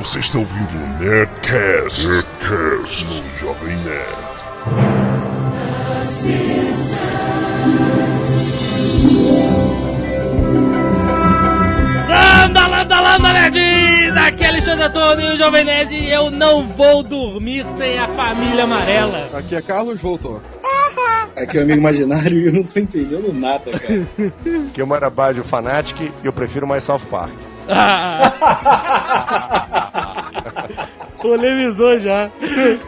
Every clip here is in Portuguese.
Você está ouvindo o Nerdcast, Nerdcast no Jovem Nerd. Landa, landa, landa, nerds! Aqui é Alexandre Antônio e o Jovem Nerd e eu não vou dormir sem a família amarela. Aqui é Carlos, voltou. Aqui é o amigo imaginário e eu não tô entendendo nada, cara. Que é o Marabá de Fanatic e eu prefiro mais South Park. Ah. Polemizou já.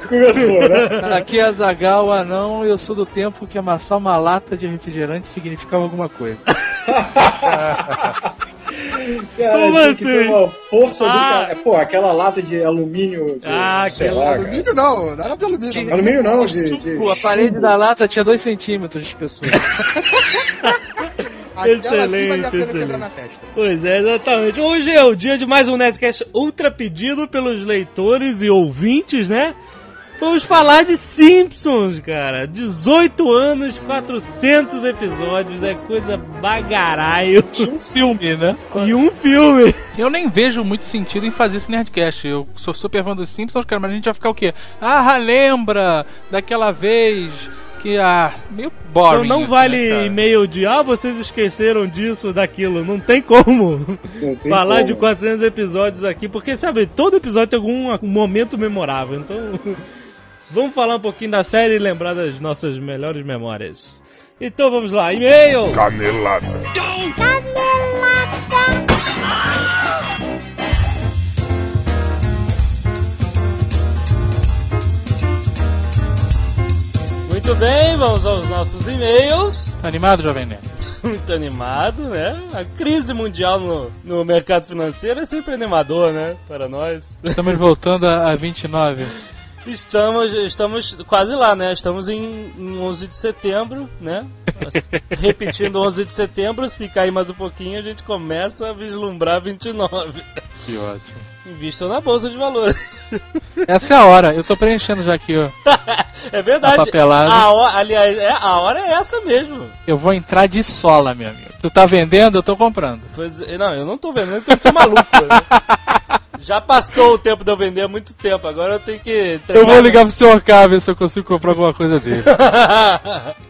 Começou, né? Aqui é Zagal, o anão, e eu sou do tempo que amassar uma lata de refrigerante significava alguma coisa. Cara, Como tinha ter assim? uma força do Ah. cara. Pô, aquela lata de alumínio, de, Ah, sei lá, cara. Alumínio não, era de alumínio. Alumínio não, de, de Pô, a parede da lata tinha 2 centímetros de espessura. Aquela assim Excelente, valia a pena excelente. quebrar na testa. Pois é, exatamente. Hoje é o dia de mais um Nerdcast ultra pedido pelos leitores e ouvintes, né? Vamos falar de Simpsons, cara. 18 anos, 400 episódios, é coisa bagaraio. um filme, né? E um filme. Eu nem vejo muito sentido em fazer esse Nerdcast. Eu sou super fã dos Simpsons, cara, mas a gente vai ficar o quê? Ah, lembra daquela vez que, ah, meio boring. Então não isso, vale né, e-mail de, ah, vocês esqueceram disso, daquilo. Não tem como Não tem falar como. de 400 episódios aqui, porque, sabe, todo episódio tem algum um momento memorável. Então, vamos falar um pouquinho da série e lembrar das nossas melhores memórias. Então vamos lá, e-mail! Canelada. Muito bem, vamos aos nossos e-mails. Tá animado, Jovem Nerd? Muito animado, né? A crise mundial no, no mercado financeiro é sempre animador, né? Para nós. Estamos voltando a, a 29. Estamos, estamos quase lá, né? Estamos em, em 11 de setembro, né? Repetindo 11 de setembro, se cair mais um pouquinho, a gente começa a vislumbrar 29. Que ótimo. Invistam na bolsa de valores. Essa é a hora. Eu tô preenchendo já aqui, ó. É verdade. A papelada. A hora, aliás, é, a hora é essa mesmo. Eu vou entrar de sola, meu amigo. Tu tá vendendo, eu tô comprando. Pois, não, eu não tô vendendo porque eu sou maluco. né? Já passou o tempo de eu vender há muito tempo, agora eu tenho que. Eu treinar- vou ligar pro senhor K, ver se eu consigo comprar alguma coisa dele.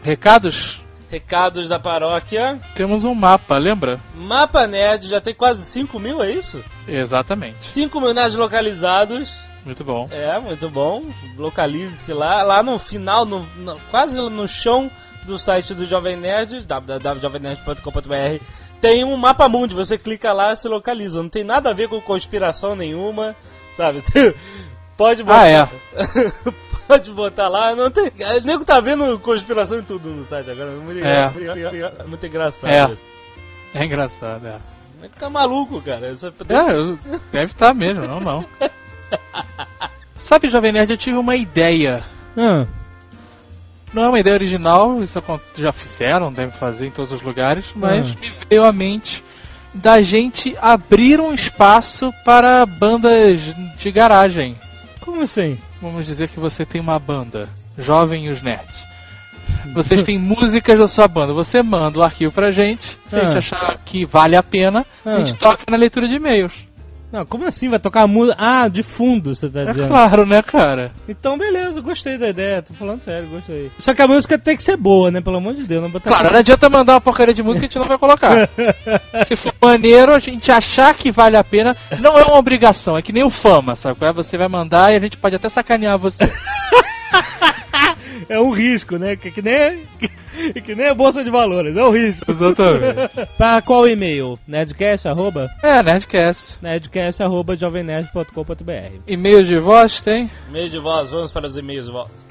Recados? Recados da paróquia. Temos um mapa, lembra? Mapa Nerd já tem quase 5 mil, é isso? Exatamente. 5 mil nerds localizados. Muito bom. É, muito bom. Localize-se lá. Lá no final, no, no- quase no chão do site do Jovem Nerd, www.jovemnerd.com.br, tem um mapa mundi. Você clica lá e se localiza. Não tem nada a ver com conspiração nenhuma, sabe? Pode botar. Ah, é. Pode botar lá, não tem. O nego tá vendo conspiração em tudo no site agora. Muito, É. muito engraçado. É. isso. É engraçado, é. É que tá maluco, cara? Essa- É, deve estar mesmo, não, não. Sabe, Jovem Nerd, eu tive uma ideia. Ah, Não é uma ideia original, isso já fizeram, devem fazer em todos os lugares, mas Hum. me veio à mente da gente abrir um espaço para bandas de garagem. como assim? Vamos dizer que você tem uma banda, Jovem e os Nerds. Vocês têm músicas da sua banda, você manda o arquivo pra gente, se a gente Ah. achar que vale a pena, a gente Ah. toca na leitura de e-mails. Não, como assim? Vai tocar a música. Ah, de fundo, você tá É dizendo. claro, né, cara? Então, beleza, gostei da ideia. Tô falando sério, gostei. Só que a música tem que ser boa, né? Pelo amor de Deus, não botar. Claro, não adianta mandar uma porcaria de música que a gente não vai colocar. Se for maneiro, a gente achar que vale a pena, não é uma obrigação, é que nem o fama, sabe? é? Você vai mandar e a gente pode até sacanear você. É um risco, né? Que, que nem que, que nem a bolsa de valores, é um risco. Exatamente. Para qual e-mail? Nerdcast, arroba? É, Nerdcast. Nerdcast, arroba jovemnerd.com.br E-mail de voz tem? E-mail de voz, vamos para os e-mails de voz.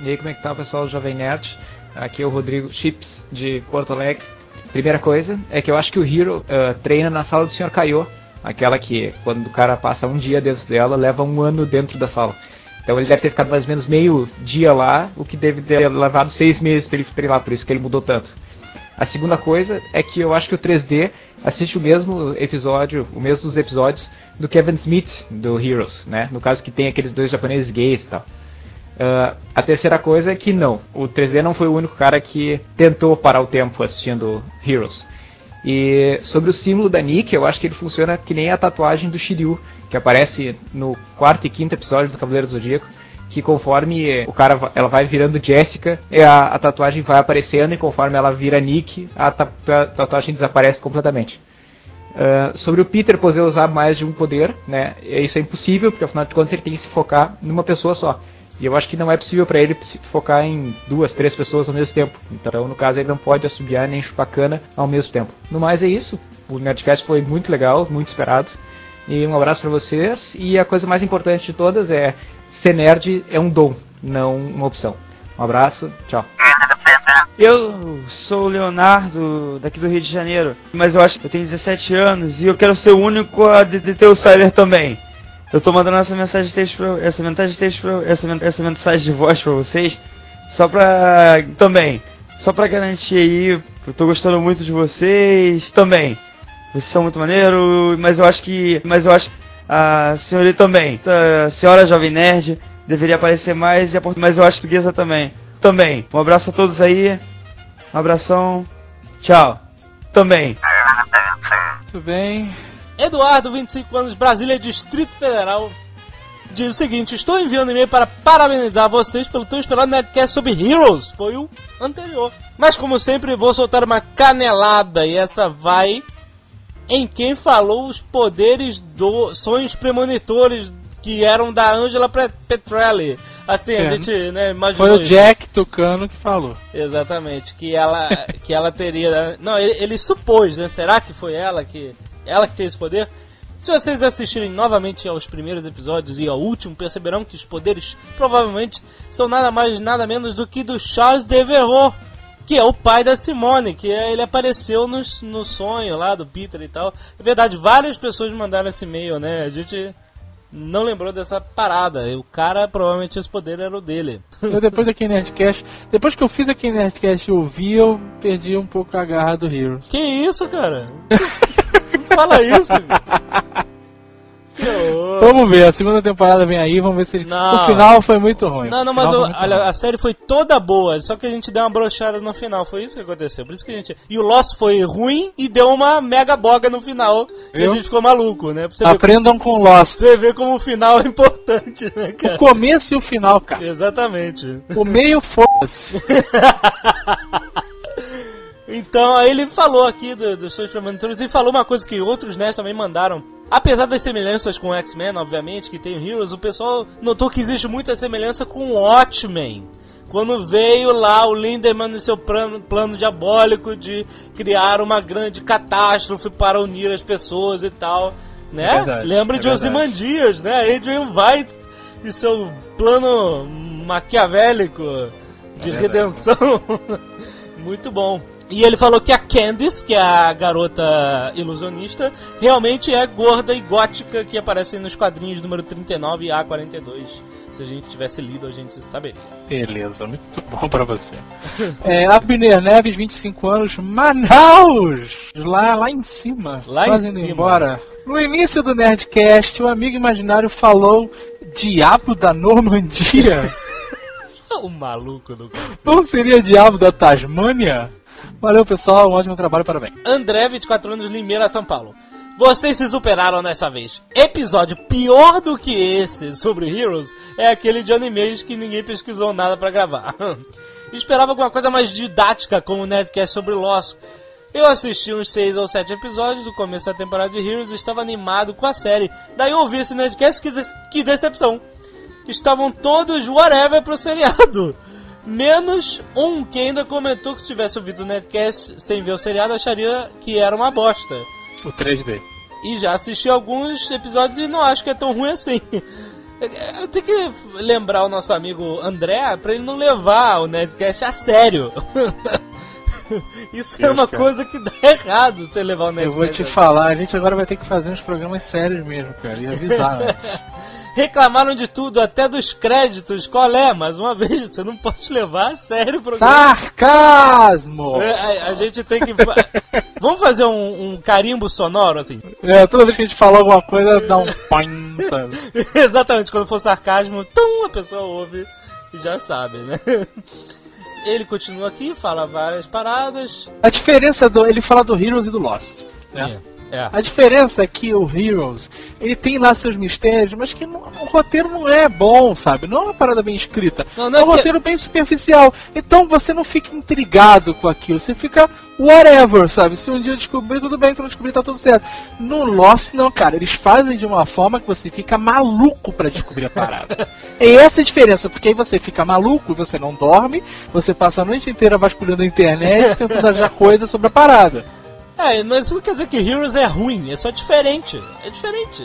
E aí, como é que tá, pessoal do Jovem Nerd? Aqui é o Rodrigo Chips, de Porto Alegre. Primeira coisa é que eu acho que o Hero ah, treina na sala do Sr. Kaiô, aquela que, quando o cara passa um dia dentro dela, leva um ano dentro da sala. Então ele deve ter ficado mais ou menos meio dia lá, o que deve ter levado seis meses para ele treinar, por isso que ele mudou tanto. A segunda coisa é que eu acho que o 3D assiste o mesmo episódio, o mesmo dos episódios do Kevin Smith do Heroes, né? No caso que tem aqueles dois japoneses gays e tal. Ah, a terceira coisa é que não, o 3D não foi o único cara que tentou parar o tempo assistindo Heroes. E sobre o símbolo da Nick, eu acho que ele funciona que nem a tatuagem do Shiryu, que aparece no quarto e quinto episódio do Cavaleiro do Zodíaco, que conforme o cara ela vai virando Jessica, a, a tatuagem vai aparecendo e conforme ela vira Nick, a ta- ta- tatuagem desaparece completamente. Ah, sobre o Peter poder usar mais de um poder, né? Isso é impossível, porque afinal de contas ele tem que se focar numa pessoa só. E eu acho que não é possível para ele se focar em duas, três pessoas ao mesmo tempo. Então, no caso, ele não pode assobiar nem chupar cana ao mesmo tempo. No mais, é isso. O Nerdcast foi muito legal, muito esperado. E um abraço para vocês. E a coisa mais importante de todas é: ser nerd é um dom, não uma opção. Um abraço, tchau. Eu sou o Leonardo, daqui do Rio de Janeiro, mas eu acho que eu tenho 17 anos e eu quero ser o único a de, de ter o Cyber também. Eu tô mandando essa mensagem de texto pra, essa mensagem de texto pra, essa, essa mensagem de voz pra vocês, só pra também, só pra garantir aí, eu tô gostando muito de vocês também. Vocês são muito maneiro, mas eu acho que, mas eu acho que a senhorita também, a senhora jovem nerd deveria aparecer mais e a mas eu acho portuguesa também. Também. Um abraço a todos aí. Um abração. Tchau. Também. Muito bem. Eduardo, 25 anos, Brasília, Distrito Federal. Diz o seguinte: Estou enviando e-mail para parabenizar vocês pelo tão esperado Nerdcast sobre Heroes. Foi o anterior. Mas, como sempre, vou soltar uma canelada e essa vai em quem falou os poderes do sonhos premonitores que eram da Angela Petrelli. Assim, a gente né, imaginou. Foi o. Jack Tucano que falou. Exatamente, que ela que ela teria. Não, ele, ele supôs, né? Será que foi ela que ela que tem esse poder? Se vocês assistirem novamente aos primeiros episódios e ao último, perceberão que os poderes provavelmente são nada mais nada menos do que do Charles Devereux, que é o pai da Simone, que é- ele apareceu nos, no sonho lá do Peter e tal. É verdade, várias pessoas mandaram esse e-mail, né? A gente não lembrou dessa parada. E o cara, provavelmente esse poder era o dele. Eu depois em Nerdcast, depois que eu fiz aqui em Nerdcast e ouvi, eu perdi um pouco a garra do Heroes. Que isso, cara? Fala isso. Vamos ver, a segunda temporada vem aí, vamos ver se ele... Não. O final foi muito ruim. Não, não, O mas o- olha, ruim. a série foi toda boa, só que a gente deu uma brochada no final, foi isso que aconteceu. Por isso que a gente. E o Lost foi ruim e deu uma mega boga no final. E a Viu? gente ficou maluco, né? Você, ver, Aprendam com Lost. você ver como o final é importante, né, O cara? começo e o final, cara. Exatamente. O meio, foda-se. Então, aí ele falou aqui do- dos seus premonitores e falou uma coisa que outros nerds também mandaram. Apesar das semelhanças com o X-Men, obviamente, que tem o Heroes, o pessoal notou que existe muita semelhança com o Watchmen. Quando veio lá o Lindemann no seu plano, plano diabólico de criar uma grande catástrofe para unir as pessoas e tal, né? É verdade, Lembra é de. Ozymandias, né? Adrian White e seu plano maquiavélico de É redenção. Muito bom. E ele falou que a Candice, que é a garota ilusionista, realmente é gorda e gótica que aparece nos quadrinhos número 39 e A42. Se a gente tivesse lido, a gente saberia. Beleza, muito bom pra você. É, Abner Neves, 25 anos, Manaus! Lá, lá em cima. Lá em cima. embora. No início do Nerdcast, o amigo imaginário falou Diabo da Normandia? O maluco do Não seria Diabo da Tasmânia? Valeu, pessoal. Um ótimo trabalho. Parabéns. André, 24 anos, Limeira, São Paulo. Vocês se superaram dessa vez. Episódio pior do que esse sobre Heroes é aquele de animes que ninguém pesquisou nada pra gravar. Esperava alguma coisa mais didática como o Nerdcast sobre Lost. Eu assisti uns 6 ou 7 episódios do começo da temporada de Heroes e estava animado com a série. Daí eu ouvi esse Nerdcast, que, de- que decepção. Estavam todos whatever pro seriado. Menos um que ainda comentou que se tivesse ouvido o Nerdcast sem ver o seriado acharia que era uma bosta. O 3D. E já assisti alguns episódios e não acho que é tão ruim assim. Eu tenho que lembrar o nosso amigo André pra ele não levar o Nerdcast a sério. Isso é Deus, uma cara. coisa que dá errado você levar o Eu Nerdcast. vou te falar, a gente agora vai ter que fazer uns programas sérios mesmo, cara. E avisar antes. Reclamaram de tudo, até dos créditos. Qual é? Mais uma vez, você não pode levar a sério o programa. Sarcasmo! É, a, a gente tem que. Vamos fazer um, um carimbo sonoro, assim. É, toda vez que a gente fala alguma coisa, dá um pim, sabe? Exatamente, quando for sarcasmo, tum, a pessoa ouve e já sabe, né? ele continua aqui, fala várias paradas. A diferença do. Ele fala do Heroes e do Lost. Né? É. A diferença é que o Heroes, ele tem lá seus mistérios, mas que não- o roteiro não é bom, sabe? Não é uma parada bem escrita. Não, não é é um que- roteiro bem superficial. Então você não fica intrigado com aquilo. Você fica whatever, sabe? Se um dia eu descobrir, tudo bem. Se não descobrir, tá tudo certo. No Lost, não, cara. Eles fazem de uma forma que você fica maluco pra descobrir a parada. é essa a diferença, porque aí você fica maluco e você não dorme. Você passa a noite inteira vasculhando a internet tentando achar coisas sobre a parada. É, mas isso não quer dizer que Heroes é ruim, é só diferente. É diferente.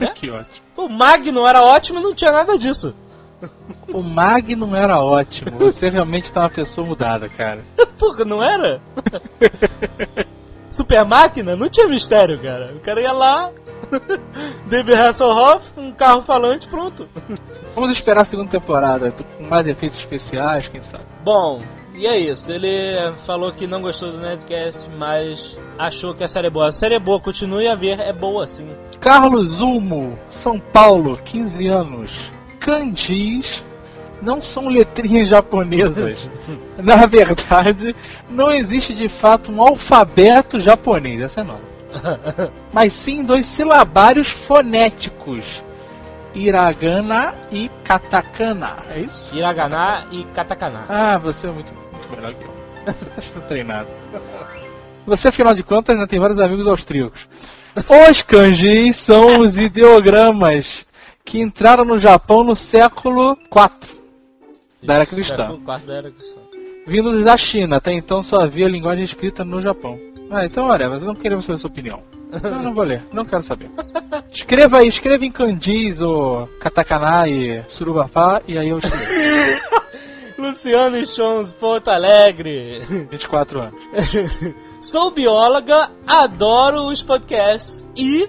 Né? Que ótimo. O Magno era ótimo e não tinha nada disso. O Mag não era ótimo. Você realmente tá uma pessoa mudada, cara. Porra, não era? Super máquina? Não tinha mistério, cara. O cara ia lá, David Hasselhoff, um carro falante, pronto. Vamos esperar a segunda temporada com mais efeitos especiais, quem sabe. Bom, e é isso. Ele falou que não gostou do Nerdcast, mas achou que a série é boa. A série é boa, continue a ver, é boa sim. Carlos Zumo, São Paulo, 15 anos. Kanjis não são letrinhas japonesas. Na verdade, não existe de fato um alfabeto japonês, essa é nova. Mas sim dois silabários fonéticos. Hiragana e katakana, é isso? Hiragana e katakana. Ah, você é muito, muito melhor que eu. Você sendo treinado. Você, afinal de contas, ainda tem vários amigos austríacos. Os kanjis são os ideogramas que entraram no Japão no século IV da era cristã. Século da era cristã. Vindos da China, até então só havia linguagem escrita no Japão. Ah, então olha, mas eu não queria saber a sua opinião. Não, não vou ler, não quero saber. Escreva aí, escreva em kanjis ou katakana e surubapá e aí eu escrevo. Luciano Chons, Porto Alegre. 24 anos. Sou bióloga, adoro os podcasts e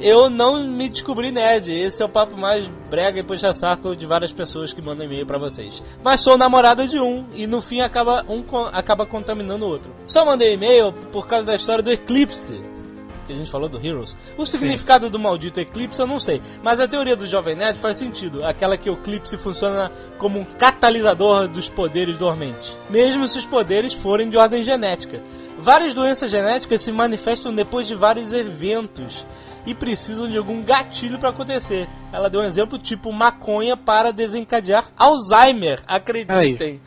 eu não me descobri nerd. Esse é o papo mais brega e puxa-saco de várias pessoas que mandam e-mail pra vocês. Mas sou namorada de um e no fim acaba um acaba contaminando o outro. Só mandei e-mail por causa da história do eclipse. Que a gente falou do Heroes. O significado do maldito eclipse eu não sei, mas a teoria do Jovem Nerd faz sentido. Aquela que o eclipse funciona como um catalisador dos poderes dormentes, mesmo se os poderes forem de ordem genética. Várias doenças genéticas se manifestam depois de vários eventos e precisam de algum gatilho para acontecer. Ela deu um exemplo tipo maconha para desencadear Alzheimer, acreditem.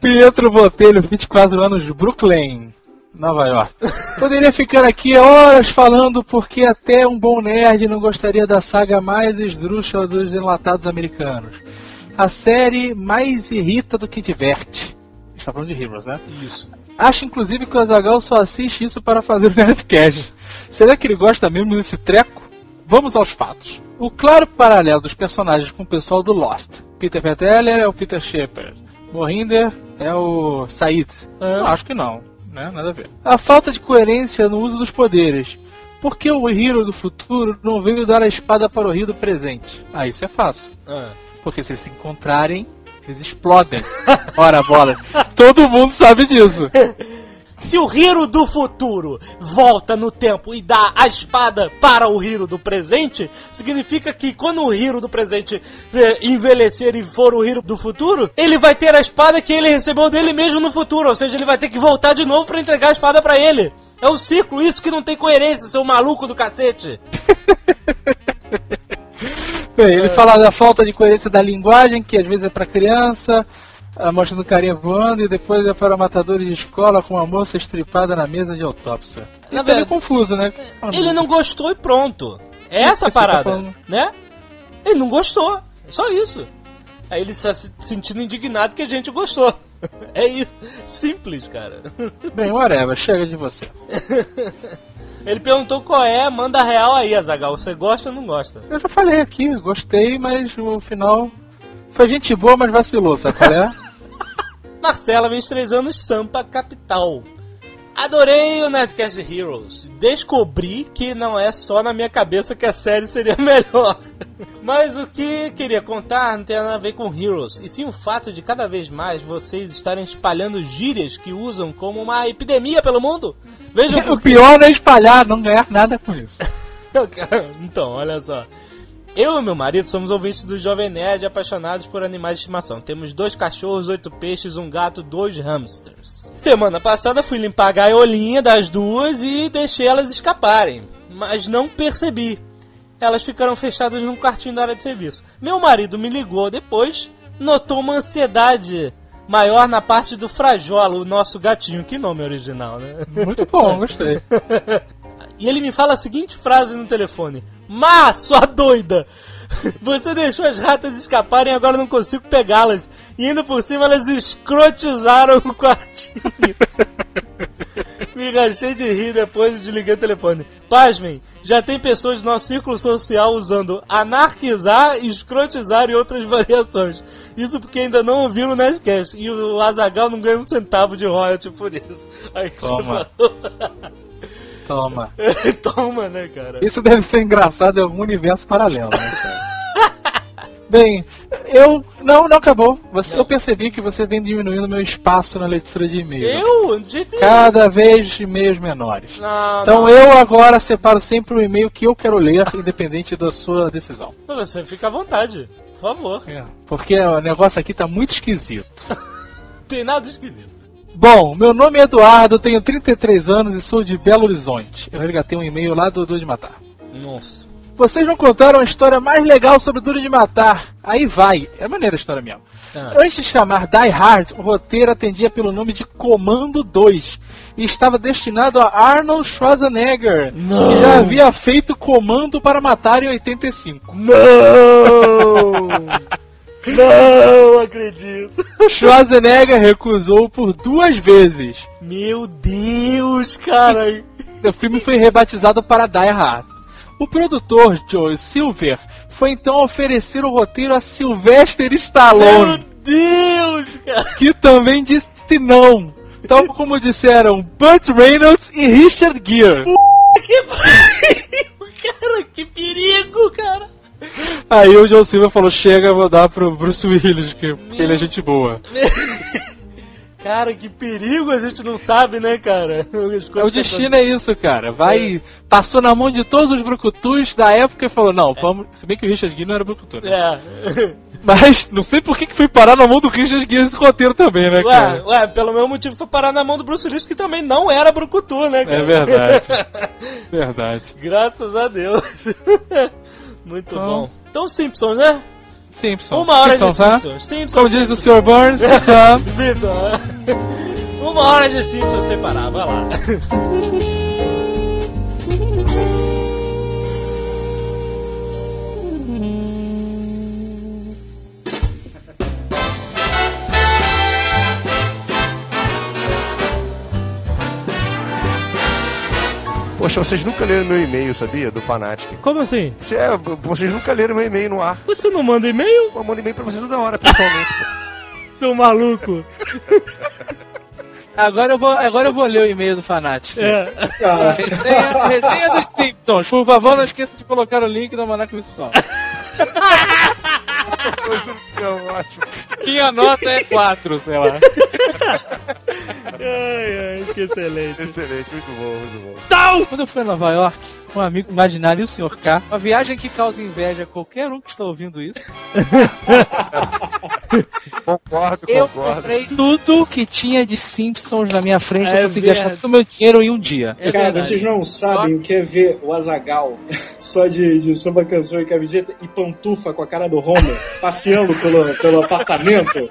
Pietro Botelho, 24 anos, Brooklyn, Nova York. Poderia ficar aqui horas falando porque até um bom nerd não gostaria da saga mais esdrúxula dos enlatados americanos. A série mais irrita do que diverte. Está falando de Heroes, né? Isso. Acho inclusive que o Azagal só assiste isso para fazer o Nerdcast. Será que ele gosta mesmo desse treco? Vamos aos fatos. O claro paralelo dos personagens com o pessoal do Lost. Peter Peteller é o Peter Shepard. Mohinder é o Said. Eu acho que não, né? Nada a ver. A falta de coerência no uso dos poderes. Por que o Hero do futuro não veio dar a espada para o Rio do presente? Ah, isso é fácil. Ah. Porque se eles se encontrarem, eles explodem. Ora, bola. Todo mundo sabe disso. Se o Hiro do futuro volta no tempo e dá a espada para o Hiro do presente, significa que quando o Hiro do presente eh, envelhecer e for o Hiro do futuro, ele vai ter a espada que ele recebeu dele mesmo no futuro, ou seja, ele vai ter que voltar de novo para entregar a espada para ele. É um ciclo, isso que não tem coerência, seu maluco do cacete. Bem, ele fala da falta de coerência da linguagem, que às vezes é pra criança, ah, mostrando carinha voando, e depois é para matadores de escola com uma moça estripada na mesa de autópsia. Na Ele tá meio verdade- confuso, né? Ele não gostou e pronto. É essa a tá parada, falando? né? Ele não gostou, é só isso. Aí ele está se sentindo indignado que a gente gostou. É isso, simples, cara. Bem, whatever, chega de você. Ele perguntou qual é, manda real aí, Azagal. Você gosta ou não gosta? Eu já falei aqui, gostei, mas o final foi gente boa, mas vacilou, sabe qual é? Marcela, 23 anos, Sampa, capital. Adorei o Nerdcast Heroes. Descobri que não é só na minha cabeça que a série seria melhor. Mas o que queria contar não tem nada a ver com Heroes, e sim o fato de cada vez mais vocês estarem espalhando gírias que usam como uma epidemia pelo mundo. Vejam o pior é espalhar, não ganhar nada com isso. então, olha só. Eu e meu marido somos ouvintes do Jovem Nerd apaixonados por animais de estimação. Temos dois cachorros, oito peixes, um gato, dois hamsters. Semana passada fui limpar a gaiolinha das duas e deixei elas escaparem, mas não percebi. Elas ficaram fechadas num quartinho da área de serviço. Meu marido me ligou depois, notou uma ansiedade maior na parte do Frajola, o nosso gatinho. Que nome original, né? Muito bom, gostei. E ele me fala a seguinte frase no telefone: Má, sua doida! Você deixou as ratas escaparem e agora não consigo pegá-las. E ainda por cima elas escrotizaram o quartinho. Me rachei de rir depois de desliguei o telefone. Pasmem, já tem pessoas do nosso círculo social usando anarquizar, escrotizar e outras variações. Isso porque ainda não ouviram o Nerdcast. E o Azagal não ganha um centavo de royalty por isso. Aí que Toma. você falou. Toma. Toma, né, cara? Isso deve ser engraçado em algum universo paralelo, né, cara? Bem, eu. Não, não acabou. Você, Eu percebi que você vem diminuindo meu espaço na leitura de e-mail. Eu? De. Cada vez e-mails menores. Não, Então não. eu agora separo sempre o e-mail que eu quero ler, independente da sua decisão. Você fica à vontade, por favor. É, Porque o negócio aqui tá muito esquisito. Tem nada esquisito. Bom, meu nome é Eduardo, tenho 33 anos e sou de Belo Horizonte. Eu resgatei um e-mail lá do Duro de Matar. Nossa. Vocês não contaram a história mais legal sobre Duro de Matar. Aí vai. É maneira a história mesmo. Ah. Antes de chamar Die Hard, o roteiro atendia pelo nome de Comando 2 e estava destinado a Arnold Schwarzenegger, que já havia feito Comando para Matar em 85. Não! não acredito. Schwarzenegger recusou por duas vezes. Meu Deus, cara. O filme foi rebatizado para Die Hard. O produtor Joe Silver foi então oferecer o roteiro a Sylvester Meu Stallone, Deus, cara. que também disse não. Tal como disseram Burt Reynolds e Richard Gere. Que pariu, cara. Que perigo, cara. Aí o Joe Silver falou: Chega, vou dar pro Bruce Willis, que porque ele é gente boa. Cara, que perigo a gente não sabe, né, cara? É, o destino é isso, cara. Vai. Passou na mão de todos os brucutus da época e falou: Não, vamos. Se bem que o Richard Gere não era brucutu, né? É. Mas não sei por que, que foi parar na mão do Richard Gere esse roteiro também, né, Ué, cara? ué, pelo mesmo motivo foi parar na mão do Bruce Willis, que também não era brucutu, né, cara? É verdade. Verdade. Graças a Deus. Muito Então- bom. Então, Simpsons, né? Simpsons. Uma hora Simpsons, de né? Simpsons. Simpsons. Como diz o. Sr. Burns, Simpsons. Simpsons. Uma hora de Simpsons sem parar, vai lá. Poxa, vocês nunca leram meu e-mail, sabia? Do Fanatic. Como assim? É, vocês nunca leram meu e-mail no ar. Você não manda e-mail, Eu mando e-mail pra vocês toda hora, pessoalmente. seu maluco? Agora eu vou, agora eu vou ler o e-mail do Fanatic. É. Resenha, resenha dos Simpsons. Por favor, não esqueça de colocar o link do Manac Visual. é ótimo. Minha nota é 4, sei lá. Ai, ai, que excelente. Excelente, muito bom, muito bom. Quando eu fui a Nova York, um amigo imaginário e o Sr. K, uma viagem que causa inveja a qualquer um que está ouvindo isso. Concordo, Eu concordo. comprei tudo que tinha de Simpsons na minha frente. É eu consegui achar verdade. todo o meu dinheiro em um dia. É Cara, verdade. vocês não sabem o que é ver o Azagal só de, de samba canção e camiseta e pantufa com a cara do Homer passeando pelo, pelo apartamento,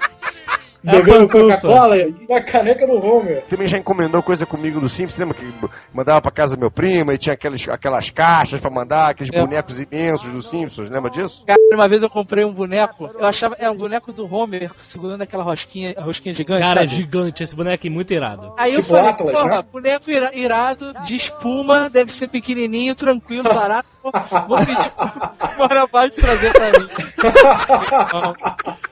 bebendo. Coca-Cola e a caneca do Homer. Também já encomendou coisa comigo do Simples, lembra que mandava pra casa do meu primo e tinha aquelas, aquelas caixas pra mandar, aqueles É. bonecos imensos do Simpsons, lembra disso? Cara, uma vez eu comprei um boneco, eu achava, é um boneco do Homer segurando aquela rosquinha, a rosquinha gigante. Cara, sabe? gigante, esse boneco é muito irado. Aí eu Tipo falei, Atlas, porra, né? boneco ira- irado, de espuma, deve ser pequenininho, tranquilo, barato. Vou, pedir pro de trazer pra mim.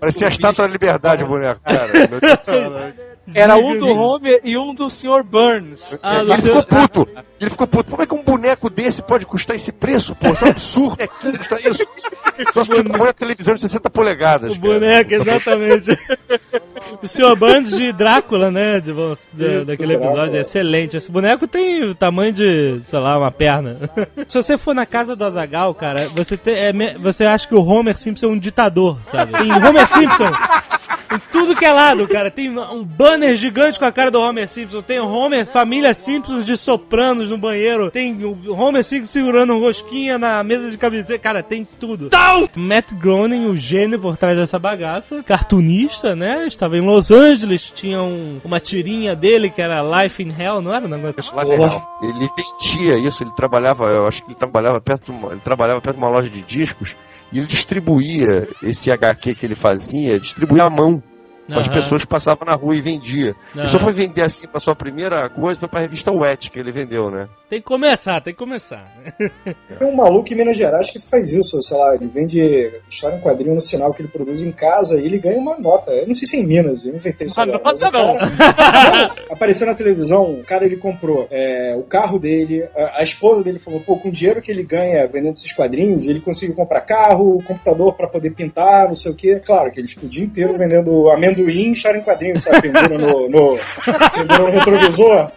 Parecia a estátua da liberdade boneco, cara. Meu Deus do céu. Era um do Homer e um do Sr. Burns. Ah, ele ficou puto. Ele ficou puto. Como é que um boneco desse pode custar esse preço, pô? Isso é um absurdo. É que custa isso. Só se tiver uma televisão de 60 polegadas. O cara. boneco, exatamente. O Sr. Burns de Drácula, né? De, de- daquele episódio. É excelente. Esse boneco tem o tamanho de, sei lá, uma perna. Se você for na casa do Azagal, cara, você, tem, é você acha que o Homer Simpson é um ditador, sabe? Tem Homer Simpson. Em tudo que é lado, cara. Tem um banner gigante com a cara do Homer Simpson. Tem o Homer, família Simpsons de sopranos no banheiro. Tem o Homer Simpson segurando um rosquinha na mesa de camiseta. Cara, tem tudo. Matt Groening, o gênio por trás dessa bagaça. Cartunista, né? Estava em Los Angeles. Tinha um- uma tirinha dele que era Life in Hell, não era? um negócio? Isso lá é legal. Ele vendia isso, ele trabalhava, eu acho que ele trabalhava perto de uma, ele trabalhava perto de uma loja de discos e ele distribuía esse HQ que ele fazia, distribuía à mão. para as pessoas que passavam na rua e vendia. Ele só foi vender assim para sua primeira coisa, foi para a revista Wet que ele vendeu, né? Tem que começar, tem que começar. Tem um maluco em Minas Gerais que faz isso, sei lá, ele vende história em quadrinho no sinal que ele produz em casa e ele ganha uma nota. Eu não sei se é em Minas, eu inventei isso Uma agora. nota não. cara- Apareceu na televisão, o cara ele comprou é, o carro dele, a, a esposa dele falou, pô, com o dinheiro que ele ganha vendendo esses quadrinhos, ele conseguiu comprar carro, computador pra poder pintar, não sei o quê. Claro que ele ficou o dia inteiro vendendo amendoim e história em quadrinho, sabe? Pendura no, no, pendura no retrovisor.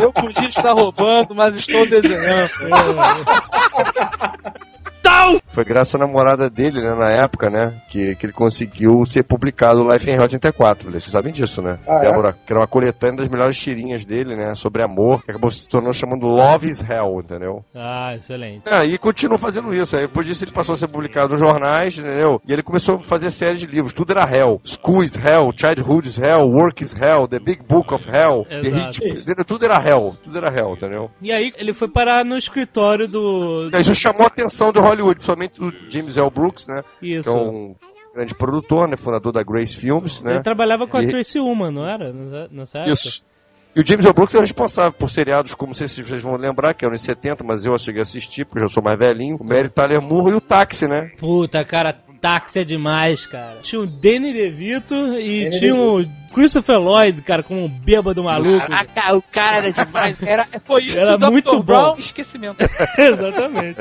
Eu podia estar roubando, mas estou desenhando. Foi graças à namorada dele, né, na época, né, que, que ele conseguiu ser publicado o Life in Hell 84. Vocês sabem disso, né? Ah, é? Débora, que era uma coletânea das melhores tirinhas dele, né, sobre amor, que acabou se tornando chamando Love is Hell, entendeu? Ah, excelente. É, e continuou fazendo isso. Aí depois disso ele passou a ser publicado nos jornais, entendeu? E ele começou a fazer série de livros. Tudo era Hell. School is Hell, Childhood is Hell, Work is Hell, The Big Book of Hell, The Exato. Hit. entendeu? Tudo era Hell. Tudo era Hell, entendeu? E aí ele foi parar no escritório do. Isso chamou a atenção do Hollywood, principalmente do James L. Brooks, né? Isso. Que é um grande produtor, né? Fundador da Grace Films, né? Ele trabalhava com a E- Tracy Ullman, não era? Nessa- época? Isso. E o James L. Brooks é o responsável por seriados, como não sei se vocês vão lembrar, que é anos 70, mas eu cheguei a assistir, porque eu sou mais velhinho. O Mary Tyler Moore e o Táxi, né? Puta, cara, táxi é demais, cara. Tinha o Danny DeVito e Danny tinha o Christopher Lloyd, cara, como um bêbado maluco. Caraca, o cara era demais. Era, foi isso, Era o Dr. muito bom. Brown, esquecimento. Exatamente.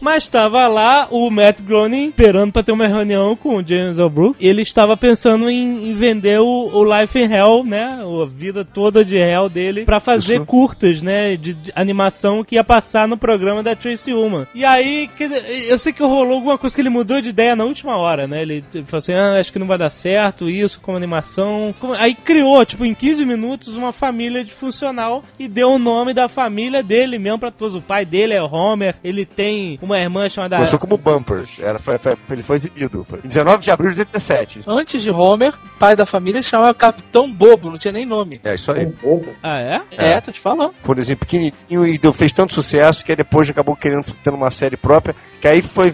Mas estava lá o Matt Groening esperando pra ter uma reunião com o James. E ele estava pensando em, em vender o, o Life in Hell, né? A vida toda de Hell dele pra fazer Isso. curtas, né? De, de animação que ia passar no programa da Tracy Ullman. E aí, dizer, eu sei que rolou alguma coisa que ele mudou de ideia na última hora, né? Ele falou assim: ah, acho que não vai dar certo isso como animação. Como- Aí criou, tipo, em 15 minutos, uma família disfuncional e deu o nome da família dele mesmo pra todos. O pai dele é o Homer, ele tem uma irmã chamada. Começou como Bumpers. Era, foi- foi- ele foi exibido. Foi em 19 de abril de 87. Antes de Homer, pai da família chamava Capitão Bobo, não tinha nem nome. É isso aí. Bobo. Ah, é? É, tô te falando. Foi um desenho pequenininho e deu, fez tanto sucesso que aí depois acabou querendo ter uma série própria, que aí foi,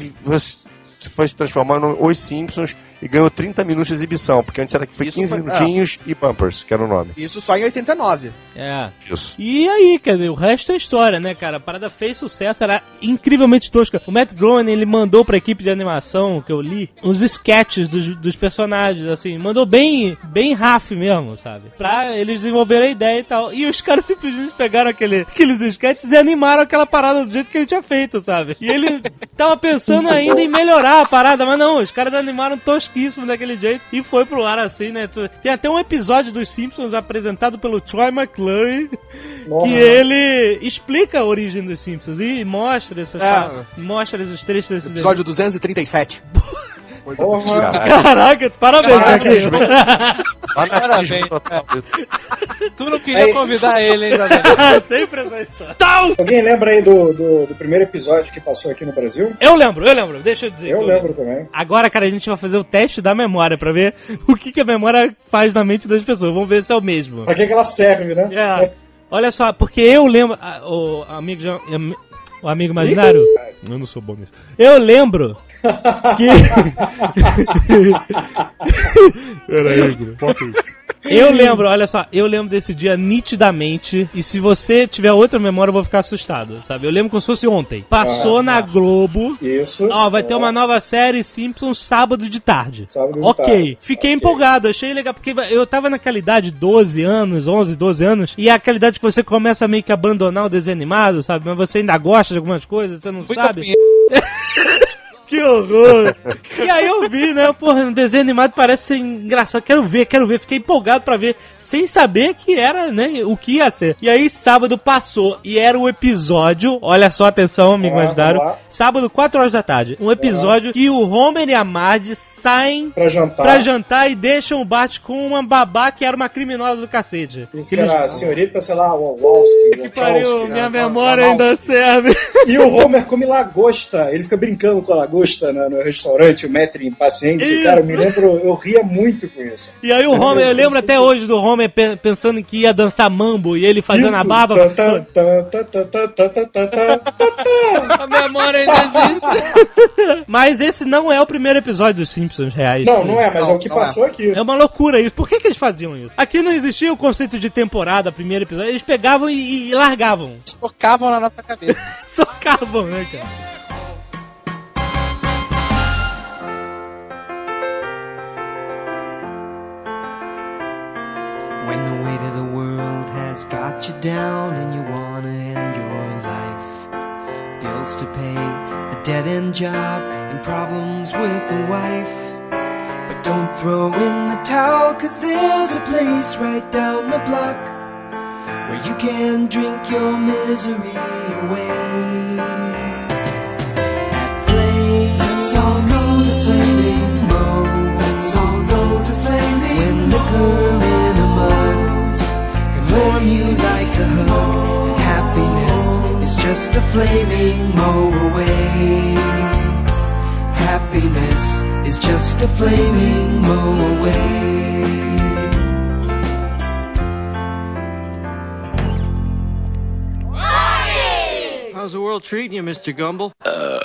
foi se transformando em Os Simpsons e ganhou 30 minutos de exibição, porque antes era que foi Isso 15 foi- minutinhos e Bumpers, que era o nome. Isso só em 89. É. Isso. E aí, quer dizer, o resto é história, né, cara? A parada fez sucesso, era incrivelmente tosca. O Matt Groening, ele mandou pra equipe de animação, que eu li, uns sketches dos, dos personagens, assim, mandou bem, bem raf mesmo, sabe? Pra eles desenvolverem a ideia e tal. E os caras simplesmente pegaram aquele, aqueles sketches e animaram aquela parada do jeito que ele tinha feito, sabe? E ele tava pensando ainda em melhorar a parada, mas não, os caras animaram tosquíssimo daquele jeito e foi pro ar assim, né? Tem até um episódio dos Simpsons apresentado pelo Troy McClure Nossa. que ele explica a origem dos Simpsons e mostra essas É. mostra os trechos desse Episódio 237. Coisa antiga. desenho. Caraca, parabéns, Parabéns, Parabéns, isso. Tu não queria Aí- convidar ele, hein? Sempre essa história. Alguém lembra aí do, do, do primeiro episódio que passou aqui no Brasil? Eu lembro, eu lembro, deixa eu dizer. Eu lembro também. Agora, cara, a gente vai fazer o teste da memória pra ver o que, que a memória faz na mente das pessoas. Vamos ver se é o mesmo. Pra que, que ela serve, né? É. Olha só, porque eu lembro. ah, O amigo. O amigo imaginário? Eu não sou bom nisso. Eu lembro que. Peraí, Eu lembro, olha só, eu lembro desse dia nitidamente. E se você tiver outra memória, eu vou ficar assustado, sabe? Eu lembro como se fosse ontem. Passou Ah, na Globo. Isso. Ó, vai ter uma nova série Simpsons sábado de tarde. Sábado de ok, tarde. fiquei Ok. empolgado, achei legal, porque eu tava naquela idade, 12 anos, 11, 12 anos, e é aquela idade que você começa meio que a abandonar o desenho animado, sabe? Mas você ainda gosta de algumas coisas, você não Muita sabe. que horror. E aí eu vi, né? Porra, um desenho animado parece ser engraçado. Quero ver, quero ver. Fiquei empolgado pra ver. Sem saber que era, né, o que ia ser. E aí, sábado passou e era o episódio. Olha só, atenção, amigo Ah, lá. Sábado, 4 horas da tarde. Um episódio que o Homer e a Marge saem Pra jantar. pra jantar e deixam o Bart com uma babá que era uma criminosa do cacete. Isso que era a senhorita, sei lá, Wawowski, Que pariu, Wachowski, minha né? memória ainda serve. E o Homer come lagosta. Ele fica brincando com a lagosta né, no restaurante, o Metri impaciente. Isso. Cara, eu me lembro, eu ria muito com isso. E aí o Homer, eu lembro até hoje do Homer homem pensando que ia dançar mambo e ele fazendo Isso. a barba. a memória ainda existe. mas esse não é o primeiro episódio dos Simpsons reais. Não, não é, mas não, é o que passou é. aqui. É uma loucura isso. Por que, que eles faziam isso? Aqui não existia o conceito de temporada, primeiro episódio. Eles pegavam e, e largavam. Socavam na nossa cabeça. Socavam, né, cara? Has got you down and you wanna end your life. Bills to pay, a dead end job, and problems with the wife. But don't throw in the towel, cause there's a place right down the block where you can drink your misery away. At Flames, all go to Flaming. Let's all go to Flaming When liquor just a flaming moe away. Happiness is just a flaming moe away. How's the world treating you, Mr. Gumble? Uh,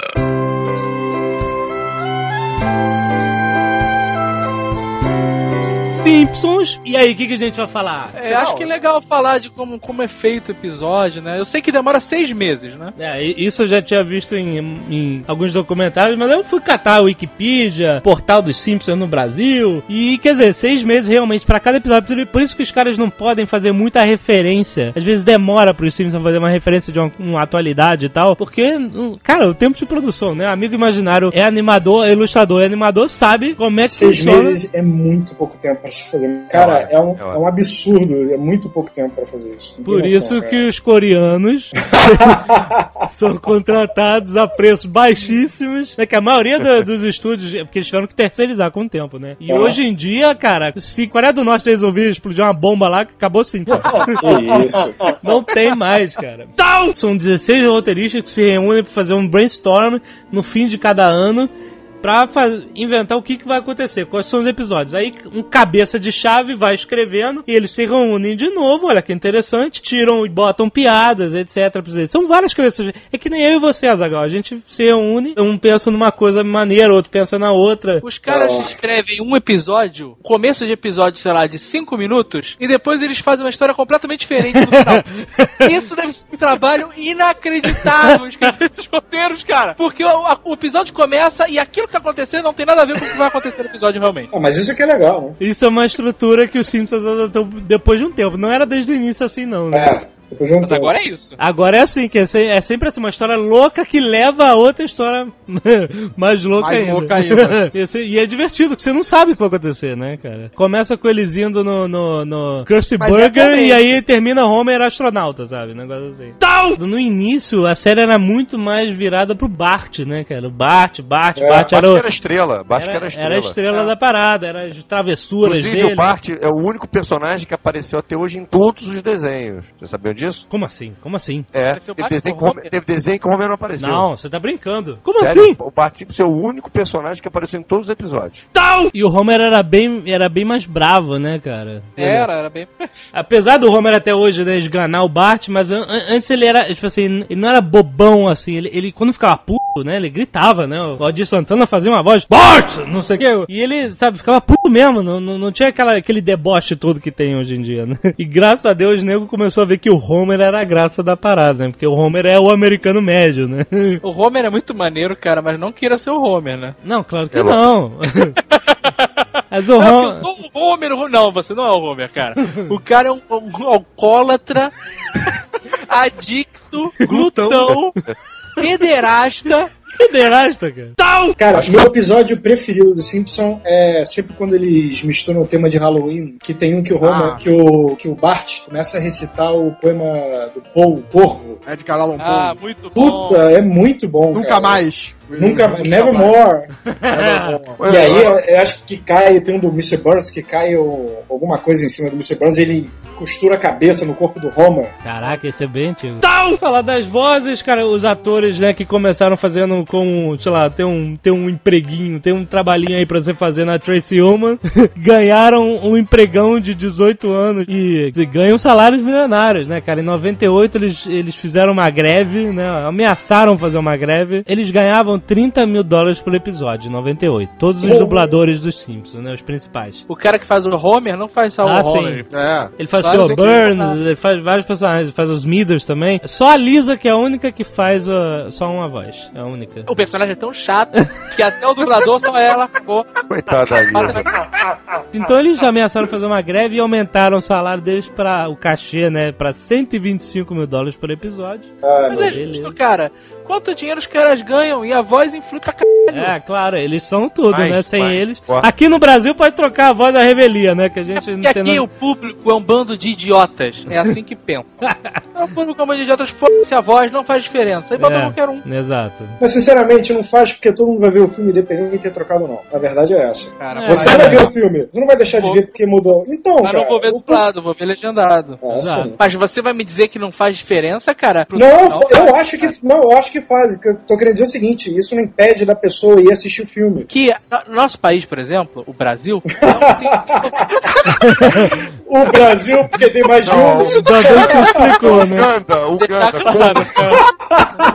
Simpsons. E aí, o que, que a gente vai falar? É, acho que é legal falar de como, como é feito o episódio, né? Eu sei que demora seis meses, né? É, isso eu já tinha visto em, em alguns documentários, mas eu fui catar a Wikipedia, portal dos Simpsons no Brasil, e quer dizer, seis meses realmente pra cada episódio. Por isso que os caras não podem fazer muita referência. Às vezes demora pros Simpsons fazer uma referência de uma, uma atualidade e tal, porque, hum, cara, o tempo de produção, né? Amigo imaginário é animador, é ilustrador, é animador, sabe como é que Seis funciona. meses é muito pouco tempo pra se fazer. Cara, é um, é é um absurdo. É muito pouco tempo pra fazer isso. Não Por noção, isso cara. que os coreanos são contratados a preços baixíssimos. É que a maioria do- dos estúdios, é porque eles tiveram que terceirizar com o tempo, né? E hoje em dia, cara, se Coreia do Norte resolver explodir uma bomba lá, acabou sim. Que isso. Não tem mais, cara. São 16 roteiristas que se reúnem pra fazer um brainstorm no fim de cada ano pra inventar o que, que vai acontecer, quais são os episódios. Aí um cabeça de chave vai escrevendo e eles se reúnem de novo, olha que interessante, tiram e botam piadas, etc. São várias cabeças. É que nem eu e você, Azagal. A gente se reúne, um pensa numa coisa maneira, outro pensa na outra. Os caras Ah. escrevem um episódio, começo de episódio, sei lá, de cinco minutos, e depois eles fazem uma história completamente diferente no final. Isso deve ser um trabalho inacreditável escrever esses roteiros, cara. Porque o, a- o episódio começa e aquilo que tá acontecendo não tem nada a ver com o que vai acontecer no episódio realmente. Ah, mas isso aqui é legal, né? Isso é uma estrutura que os Simpsons adotou depois de um tempo. Não era desde o início assim, não, né? É. Mas agora é isso. Agora é assim, que é, é sempre assim, uma história louca que leva a outra história mais louca Mais ainda. louca ainda. e, assim, e é divertido, porque você não sabe o que vai acontecer, né, cara? Começa com eles indo no, no, no Krusty Mas é Burger comédia. e aí termina Homer astronauta, sabe? Um negócio assim. No início, a série era muito mais virada pro Bart, né, cara? O Bart, Bart, É, Bart Bart era, que o- era estrela. Bart que era, era era estrela. a estrela É. da parada, era as travessuras Inclusive, dele. o Bart é o único personagem que apareceu até hoje em todos os desenhos. Você sabia disso? Como assim? Como assim? É, Apareceu teve desenho, com que o Homer, Homer? teve desenho que o Homer não apareceu. Não, você tá brincando. Como Sério, assim? O Bart Simpson é o único personagem que apareceu em todos os episódios. E o Homer era bem, era bem mais bravo, né, cara? Era, era bem. Apesar do Homer até hoje né, esganar o Bart, mas an- antes ele era, tipo assim, ele não era bobão assim. Ele, ele quando ficava puto, né, ele gritava, né? O Aldir Santana fazia uma voz, Bart! Não sei o quê. E ele, sabe, ficava puto mesmo. Não, não, não tinha aquela, aquele deboche todo que tem hoje em dia, né? E graças a Deus o nego começou a ver que o Homer era a graça da parada, né? Porque o Homer é o americano médio, né? O Homer é muito maneiro, cara, mas não queira ser o Homer, né? Não, claro que É não. Mas o Não, porque eu Homer. sou o Homer. o- Não, você não é o Homer, cara. O cara é um, um alcoólatra, adicto, glutão, pederasta, Derrasta, cara. Cara, meu episódio preferido do Simpson é sempre quando eles misturam o tema de Halloween, que tem um que o Homer, Ah. que o que o Bart começa a recitar o poema do Paul, o Porvo. Edgar Allan Poe. Ah, muito bom. Puta, é muito bom. Nunca cara. mais. Nunca, Nunca nevermore. Nevermore. E aí, eu, eu acho que cai, tem um do Mr. Burns que cai o- alguma coisa em cima do Mr. Burns, ele costura a cabeça no corpo do Homer. Caraca, esse é bem antigo. Falar das vozes, cara, os atores, né, que começaram fazendo com, sei lá, tem um, tem um empreguinho, tem um trabalhinho aí pra você fazer na Tracy Ullman, ganharam um empregão de 18 anos e, e ganham salários milionários, né, cara? Em 98 eles, eles fizeram uma greve, né, ameaçaram fazer uma greve. Eles ganhavam 30 mil dólares por episódio, em 98. Todos os Oh. dubladores dos Simpsons, né, os principais. O cara que faz o Homer não faz só Ah, o Homer. sim. É. Ele faz o que Burns, botar. ele faz vários personagens, ele faz os Smithers também. Só a Lisa que é a única que faz uh, só uma voz. É a única. O personagem é tão chato que até o dublador só ela acabou. Coitada da Lisa. Então eles já ameaçaram fazer uma greve e aumentaram o salário deles para o cachê, né? Pra 125 mil dólares por episódio. Ah, Mas é justo, cara. Quanto dinheiro os caras ganham e a voz influi pra caralho. É, claro, eles são tudo, Mais, né? Sem mais, eles. porra. Aqui no Brasil pode trocar a voz da revelia, né? Que a gente não Porque tem aqui nada- o público é um bando de idiotas. É assim que pensa. É um público é um bando de idiotas, foda-se a voz, não faz diferença. Aí bota É, qualquer um. Exato. Mas sinceramente, não faz porque todo mundo vai ver o filme independente de ter trocado, não. A verdade é essa. Cara, É, Você vai ver o filme, você não vai deixar de ver porque mudou. Então, Mas cara. não vou ver o- dublado, vou ver legendado. Sim. Mas você vai me dizer que não faz diferença, cara? Não, final, eu cara. acho que não, eu acho que faz. O que Eu tô querendo dizer é o seguinte: isso não impede da pessoa ir assistir o filme. Que no- nosso país, por exemplo, o Brasil, tem- O Brasil, porque tem mais de Não, um. O Dadão explicou, né? Uganda, Uganda, Tá Congo.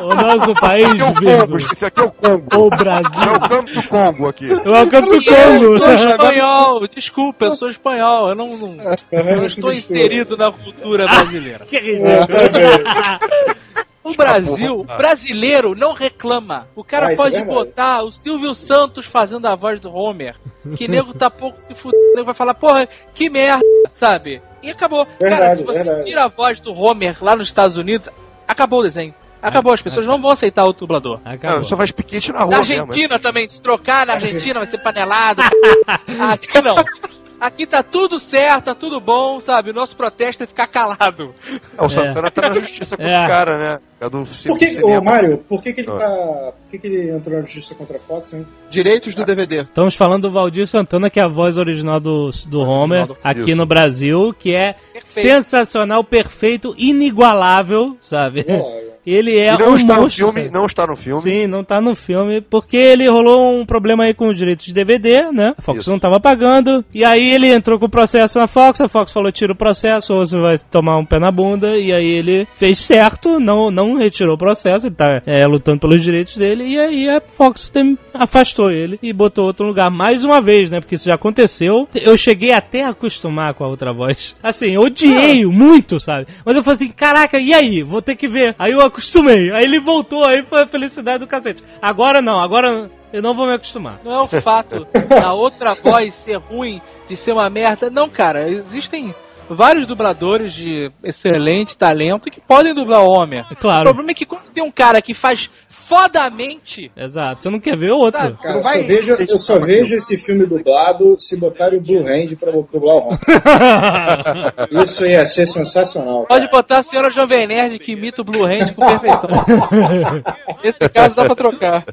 O nosso país, Aqui é o Congo, vírgula. esqueci, aqui é o Congo. O É o Brasil. campo do Congo aqui. Welcome to Eu sou Congo. espanhol, desculpa, eu sou espanhol, eu não, não, eu não estou inserido na cultura brasileira. Que ridículo. O Brasil, o brasileiro não reclama. O cara Ah, é pode verdade. botar o Silvio Santos fazendo a voz do Homer, que nego tá pouco se fudendo, nego vai falar, porra, que merda, sabe? E acabou. cara, Verdade, se você verdade. tira a voz do Homer lá nos Estados Unidos, acabou o desenho. Acabou, as pessoas não vão aceitar o dublador. Acabou. Não, só faz piquete na rua Na mesmo. Argentina também, se trocar na Argentina vai ser panelado. Aqui não. Aqui tá tudo certo, tá tudo bom, sabe? O nosso protesto é ficar calado. É, o Santana tá na justiça com É. os caras, né? É do Por que, ô, cinema. Mário, por que, que ele Ah. tá. Por que, que ele entrou na justiça contra a Fox, hein? Direitos do DVD. Estamos falando do Valdir Santana, que é a voz original do, do Homer do- aqui Isso. no Brasil, que é Perfeito. sensacional, perfeito, inigualável, sabe? Olha. Ele é E não um está no monstro, filme, sabe? não está no filme. Sim, não tá no filme, porque ele rolou um problema aí com os direitos de DVD, né? A Fox Isso. não tava pagando, e aí ele entrou com o processo na Fox, a Fox falou, tira o processo, ou você vai tomar um pé na bunda, e aí ele fez certo, não, não retirou o processo, ele tá é, lutando pelos direitos dele, e aí a Fox tem- afastou ele e botou outro lugar, mais uma vez, né? Porque isso já aconteceu, eu cheguei até a acostumar com a outra voz. Assim, odiei muito, sabe? Mas eu falei assim, caraca, e aí? Vou ter que ver. Aí eu acostumei, aí ele voltou, aí foi a felicidade do cacete. Agora não, agora eu não vou me acostumar. Não é o fato da outra voz ser ruim, de ser uma merda. Não, cara, existem vários dubladores de excelente talento que podem dublar o Homer. É O claro. problema é que quando tem um cara que faz fodamente. Exato, você não quer ver o outro. Sabe? Cara, eu só, vai vejo, eu só vejo esse filme dublado se botarem o Blue Hand pra dublar o Ron. Isso ia ser sensacional. Pode botar a senhora Jovem Nerd que imita o Blue Hand com perfeição. Esse caso dá pra trocar.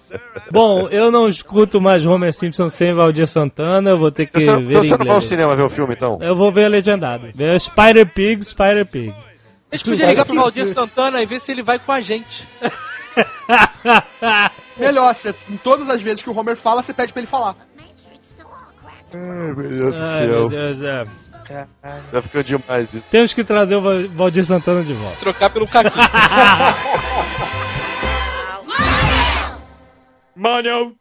Bom, eu não escuto mais Homer Simpson sem Valdir Santana, eu vou ter que Então você, ver então você não vai ao cinema ver o filme, então? Eu vou ver legendado. Ver Spider Pig, Spider Pig. A gente podia ligar pro Valdir Santana e ver se ele vai com a gente. Melhor, você, em todas as vezes que o Homer fala, você pede pra ele falar. Ai, meu Deus do Ai, meu céu. Deus, é. Tá ficando demais isso. Temos que trazer o Val- Valdir Santana de volta. Trocar pelo Caquinho. Mano,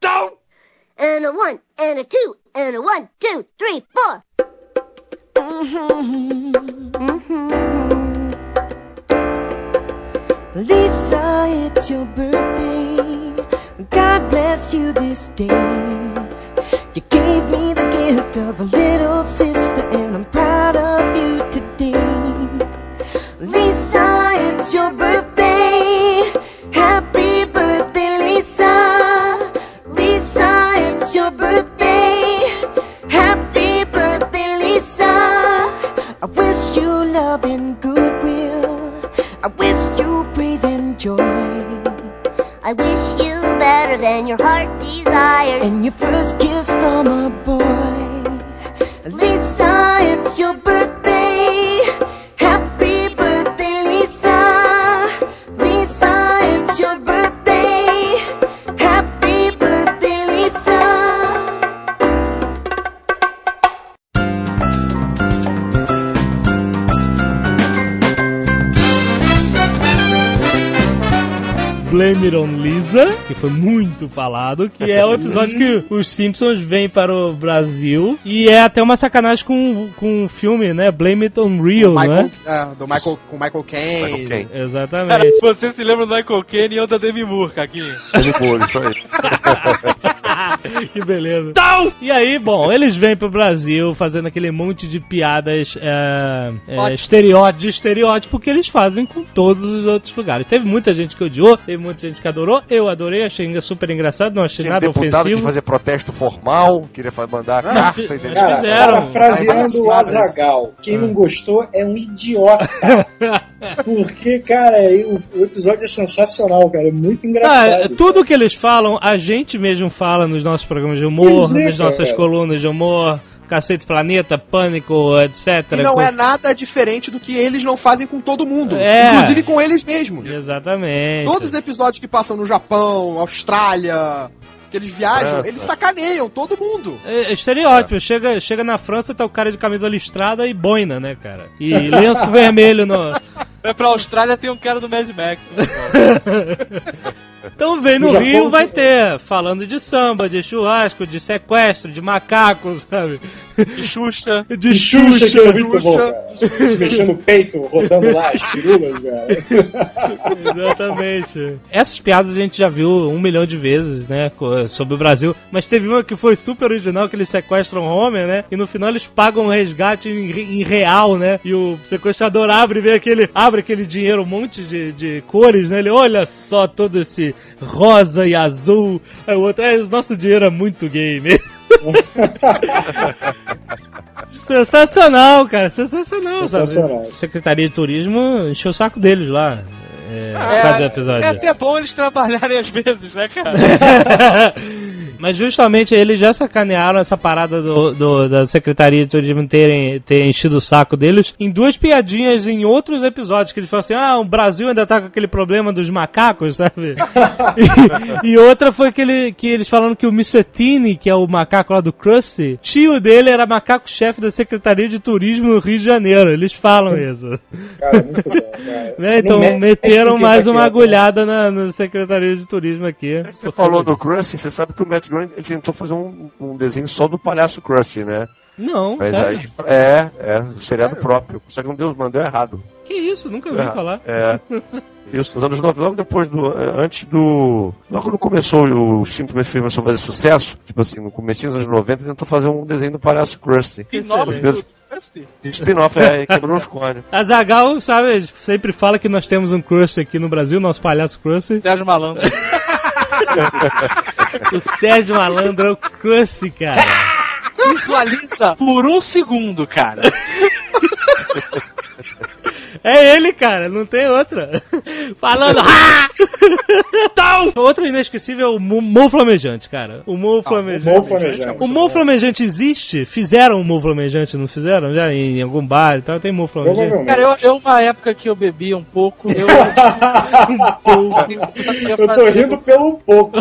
down! and a one, and a two, and a one, two, three, four. Mm-hmm. Lisa, it's your birthday. God bless you this day. You gave me the gift of a little sister, and I'm proud love and goodwill. I wish you praise and joy. I wish you better than your heart desires. And your first kiss from a boy. At least science, your birth. Blame It on Lisa, que foi muito falado, que é o episódio que os Simpsons vêm para o Brasil e é até uma sacanagem com, com o filme, né? Blame It on Real, Michael, né? é, do Michael, com Michael Caine. Michael Caine. Cara, Exatamente. você se lembra do Michael Caine e eu da Demi Moore, Caquinho. Ele boa, isso aí. que beleza. E aí, bom, eles vêm pro Brasil fazendo aquele monte de piadas é, é, estereótipo, de estereótipo que eles fazem com todos os outros lugares. Teve muita gente que odiou, teve muita gente que adorou. Eu adorei, achei super engraçado, não achei Tinha nada deputado ofensivo. fazia protesto formal, queria mandar carta, fi- entendeu? Cara, fizeram. parafraseando o Ai, Azagal, quem Ah. não gostou é um idiota. Porque, cara, o, o episódio é sensacional, cara. É muito Ah, engraçado. tudo que eles falam, a gente mesmo fala nos nossos programas de humor, é, nas nossas cara. colunas de humor, Cacete Planeta, Pânico, etc. E não Com- é nada diferente do que eles não fazem com todo mundo. É. Inclusive com eles mesmos. Exatamente. Todos os episódios que passam no Japão, Austrália, que eles viajam, França. eles sacaneiam todo mundo. É, é estereótipo, chega, chega na França, tá o cara de camisa listrada e boina, né, cara? E lenço vermelho no. É pra Austrália tem um cara do Mad Max. né, Então vem no, No Japão, Rio, vai ter, falando de samba, de churrasco, de sequestro, de macacos, sabe? De Xuxa. De E Xuxa, que é muito bom, Xuxa. cara. Mexendo o peito, rodando lá as firulas, cara. Exatamente. Essas piadas a gente já viu um milhão de vezes, né? Sobre o Brasil. Mas teve uma que foi super original, que eles sequestram o Homer, né? E no final eles pagam um resgate em, em real, né? E o sequestrador abre e vê aquele. Abre aquele dinheiro, um monte de, de cores, né? Ele olha só todo esse rosa e azul. Aí o outro, é, nosso dinheiro é muito gay mesmo. Sensacional, cara, sensacional, Sensacional. sabe? Secretaria de Turismo encheu o saco deles lá. É, cada episódio. É até bom eles trabalharem às vezes, né, cara? Mas justamente eles já sacanearam essa parada do, do- da Secretaria de Turismo terem, ter enchido o saco deles em duas piadinhas em outros episódios, que eles falam assim, ah, o Brasil ainda tá com aquele problema dos macacos, sabe? e, e outra foi que, ele, que eles falaram que o Mr. Tini, que é o macaco lá do Krusty, tio dele era macaco-chefe da Secretaria de Turismo no Rio de Janeiro. Eles falam isso. Cara, muito bom, cara. Né? Então mexe meteram mais uma quieto, agulhada na, na Secretaria de Turismo aqui. Você falou do Krusty, você sabe que o Matt Ele tentou fazer um, um desenho só do palhaço Krusty, né? Não, Mas sério? aí, é, é, o seriado próprio. Só que não deu, mandou errado. Que isso? Nunca ouvi É, falar. É. Isso, nos anos 90, logo depois do. é, Antes do. Logo quando começou o Simpsons começou a fazer sucesso, tipo assim, no começo dos anos 90, tentou fazer um desenho do palhaço Krusty. Spin-off primeiros- do Krusty. Spin-off, é, quebrou os cones. A Zagal, sabe, sempre fala que nós temos um Krusty aqui no Brasil, nosso palhaço Krusty. Sérgio Malandro. o Sérgio Malandro é o Krusty, cara. Visualiza por um segundo, cara. É ele, cara, não tem outra. Falando. "Ah!" Tal! Outro inesquecível é o Mo Mo Flamejante, cara. O Mo Flamejante. Flamejante. O Mo Flamejante existe? Fizeram o Mo Flamejante, não fizeram? Já em algum bar e tal, tem Mo Flamejante. Cara, eu, eu, uma época que eu bebia um pouco, eu. Eu tô rindo pelo pouco.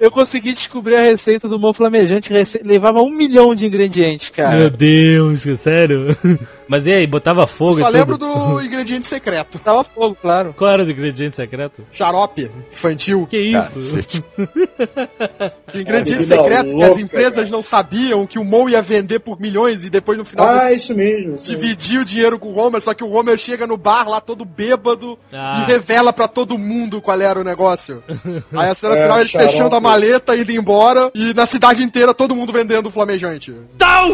Eu consegui descobrir a receita do mão flamejante, rece- levava um milhão de ingredientes, Meu cara. Deus, que sério? Mas e aí, botava fogo Só e lembro tudo? do ingrediente secreto. Tava fogo, claro. Qual era o ingrediente secreto? Xarope infantil. Que isso? Que ingrediente secreto que as louca, empresas cara. não sabiam que o Mo ia vender por milhões e depois no final Ah, desse- isso mesmo. dividir o dinheiro com o Homer, só que o Homer chega no bar lá todo bêbado Ah. e revela pra todo mundo qual era o negócio. Aí a cena É, final eles xarope. fechando a maleta, indo embora e na cidade inteira todo mundo vendendo o flamejante.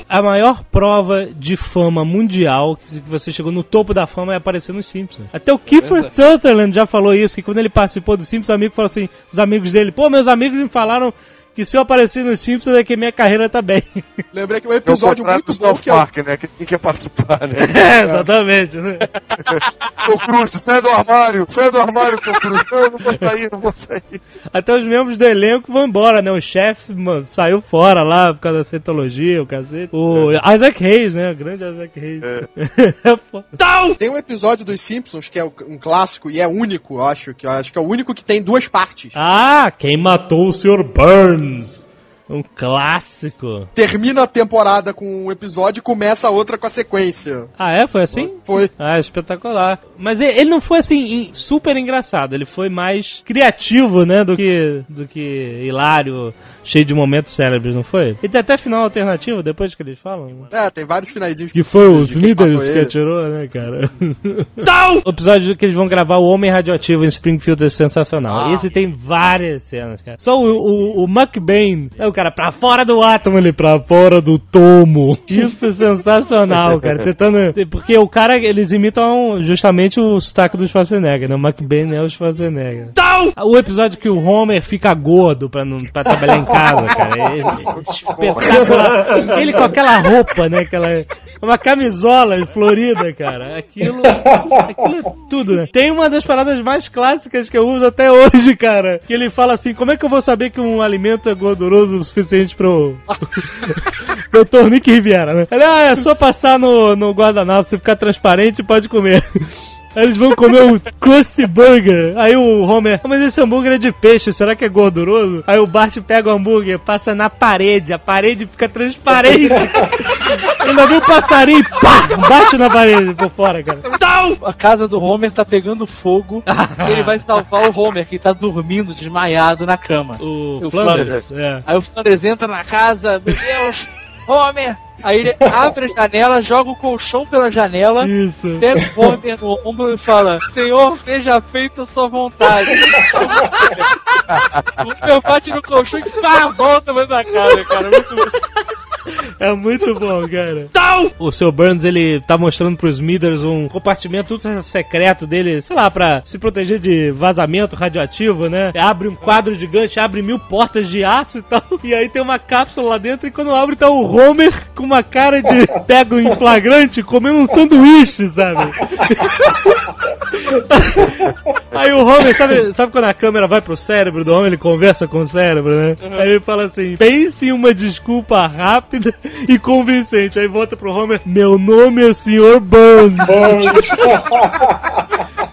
A maior prova de fama mundial, que se você chegou no topo da fama, é aparecer nos Simpsons. Até o Kiefer Sutherland já falou isso, que quando ele participou dos Simpsons, amigo falou assim, os amigos dele, pô, meus amigos me falaram que se eu aparecer nos Simpsons é que minha carreira tá bem. Lembrei que um É o episódio contrário muito do bom que é Park, né? Que ninguém quer participar, né? É, exatamente, né? Ô Cruz, sai do armário, sai do armário, Tom Cruz. Não, eu não vou sair, não vou sair. Até os membros do elenco vão embora, né? O chefe mano, saiu fora lá por causa da cientologia, o cacete. O Isaac Hayes, né? O grande Isaac Hayes. É foda. Tem um episódio dos Simpsons que é um clássico e é único, eu acho, que eu acho que é o único que tem duas partes. Ah, quem matou o Sr. Burns? Romans Um clássico. Termina a temporada com um episódio e começa a outra com a sequência. Ah, é? Foi assim? Foi. Ah, espetacular. Mas ele não foi assim super engraçado, ele foi mais criativo, né, do que do que hilário, cheio de momentos célebres, não foi? E tem até final alternativo depois que eles falam. É, tem vários finaizinhos. Que foi matou Smithers que atirou, né, cara? O episódio que eles vão gravar o Homem Radioativo em Springfield é sensacional. Esse tem várias cenas, cara. Só o, o, o McBain, é o cara pra fora do átomo, ele pra fora do tomo. Isso é sensacional, cara. Tentando. Porque o cara, eles imitam justamente o sotaque do Schwarzenegger, né? O McBain é o Schwarzenegger. O episódio que o Homer fica gordo pra, não, pra trabalhar em casa, cara. É espetacular. Ele com aquela roupa, né? Aquela. Uma camisola florida, cara. Aquilo, aquilo é tudo, né? Tem uma das paradas mais clássicas que eu uso até hoje, cara. Que ele fala assim: como é que eu vou saber que um alimento é gorduroso suficiente pro. Doutor Nick Riviera, né? Ele, ah, é só passar no, no guardanapo, se ficar transparente, pode comer. Aí eles vão comer um Krusty Burger. Aí o Homer, "Ah, mas esse hambúrguer é de peixe, será que é gorduroso? Aí o Bart pega o hambúrguer, passa na parede, a parede fica transparente. Ainda vem um passarinho pá, bate na parede por fora, cara. A casa do Homer tá pegando fogo e ele vai salvar o Homer, que tá dormindo, desmaiado na cama. O, O Flanders, é. Aí o Flanders entra na casa, meu Deus, Homer! Aí ele abre a janela, joga o colchão pela janela, Isso. pega o Homer no ombro e fala: Senhor, seja feita a sua vontade. o meu bate no colchão e pá, volta mais na cara, cara. Muito. É muito bom, cara. O seu Burns, ele tá mostrando pros Smithers um compartimento tudo secreto dele, sei lá, pra se proteger de vazamento radioativo, né? Abre um quadro gigante, abre mil portas de aço e tal. E aí tem uma cápsula lá dentro e quando abre tá o Homer com uma cara de pego em flagrante comendo um sanduíche, sabe? Aí o Homer, sabe, sabe quando a câmera vai pro cérebro do Homer, ele conversa com o cérebro, né? Aí ele fala assim: pense em uma desculpa rápida e convincente. Aí volta pro Homer: Meu nome é Sr. Burns.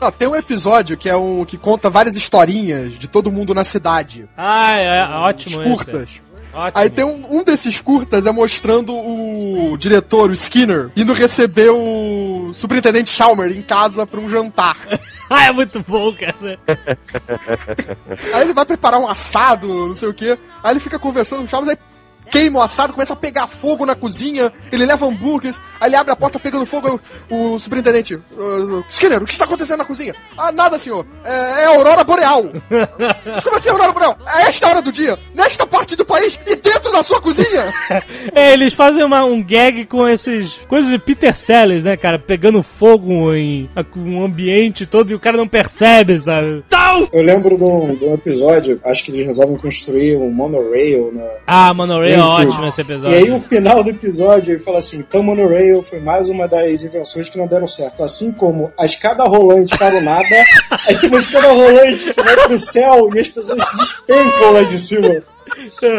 Não, tem um episódio que é um que conta várias historinhas de todo mundo na cidade. Ah, é, ótimo esse. curtas. Ótimo. Aí tem um, um desses curtas é mostrando o diretor, o Skinner, indo receber o superintendente Chalmer em casa pra um jantar. Ah, é muito bom, cara. Aí ele vai preparar um assado, não sei o que. Aí ele fica conversando com o Chalmers, aí queima o assado, começa a pegar fogo na cozinha, ele leva hambúrgueres, aí ele abre a porta pegando fogo, aí o, o superintendente, "Ah, Skinner, o que está acontecendo na cozinha? Ah, nada, senhor, é, é a aurora boreal. Mas como assim aurora boreal? É esta hora do dia, nesta parte do país e dentro da sua cozinha. É, eles fazem uma- um gag com esses coisas de Peter Sellers, né, cara? Pegando fogo em um ambiente todo e o cara não percebe, sabe? Eu lembro de um, de um episódio, acho que eles resolvem construir um monorail na. Ah, Monorail é ótimo esse E episódio. aí o final do episódio ele fala assim: então monorail foi mais uma das invenções que não deram certo. Assim como a escada rolante para o nada, aí tem uma escada rolante que vai pro céu e as pessoas despencam lá de cima.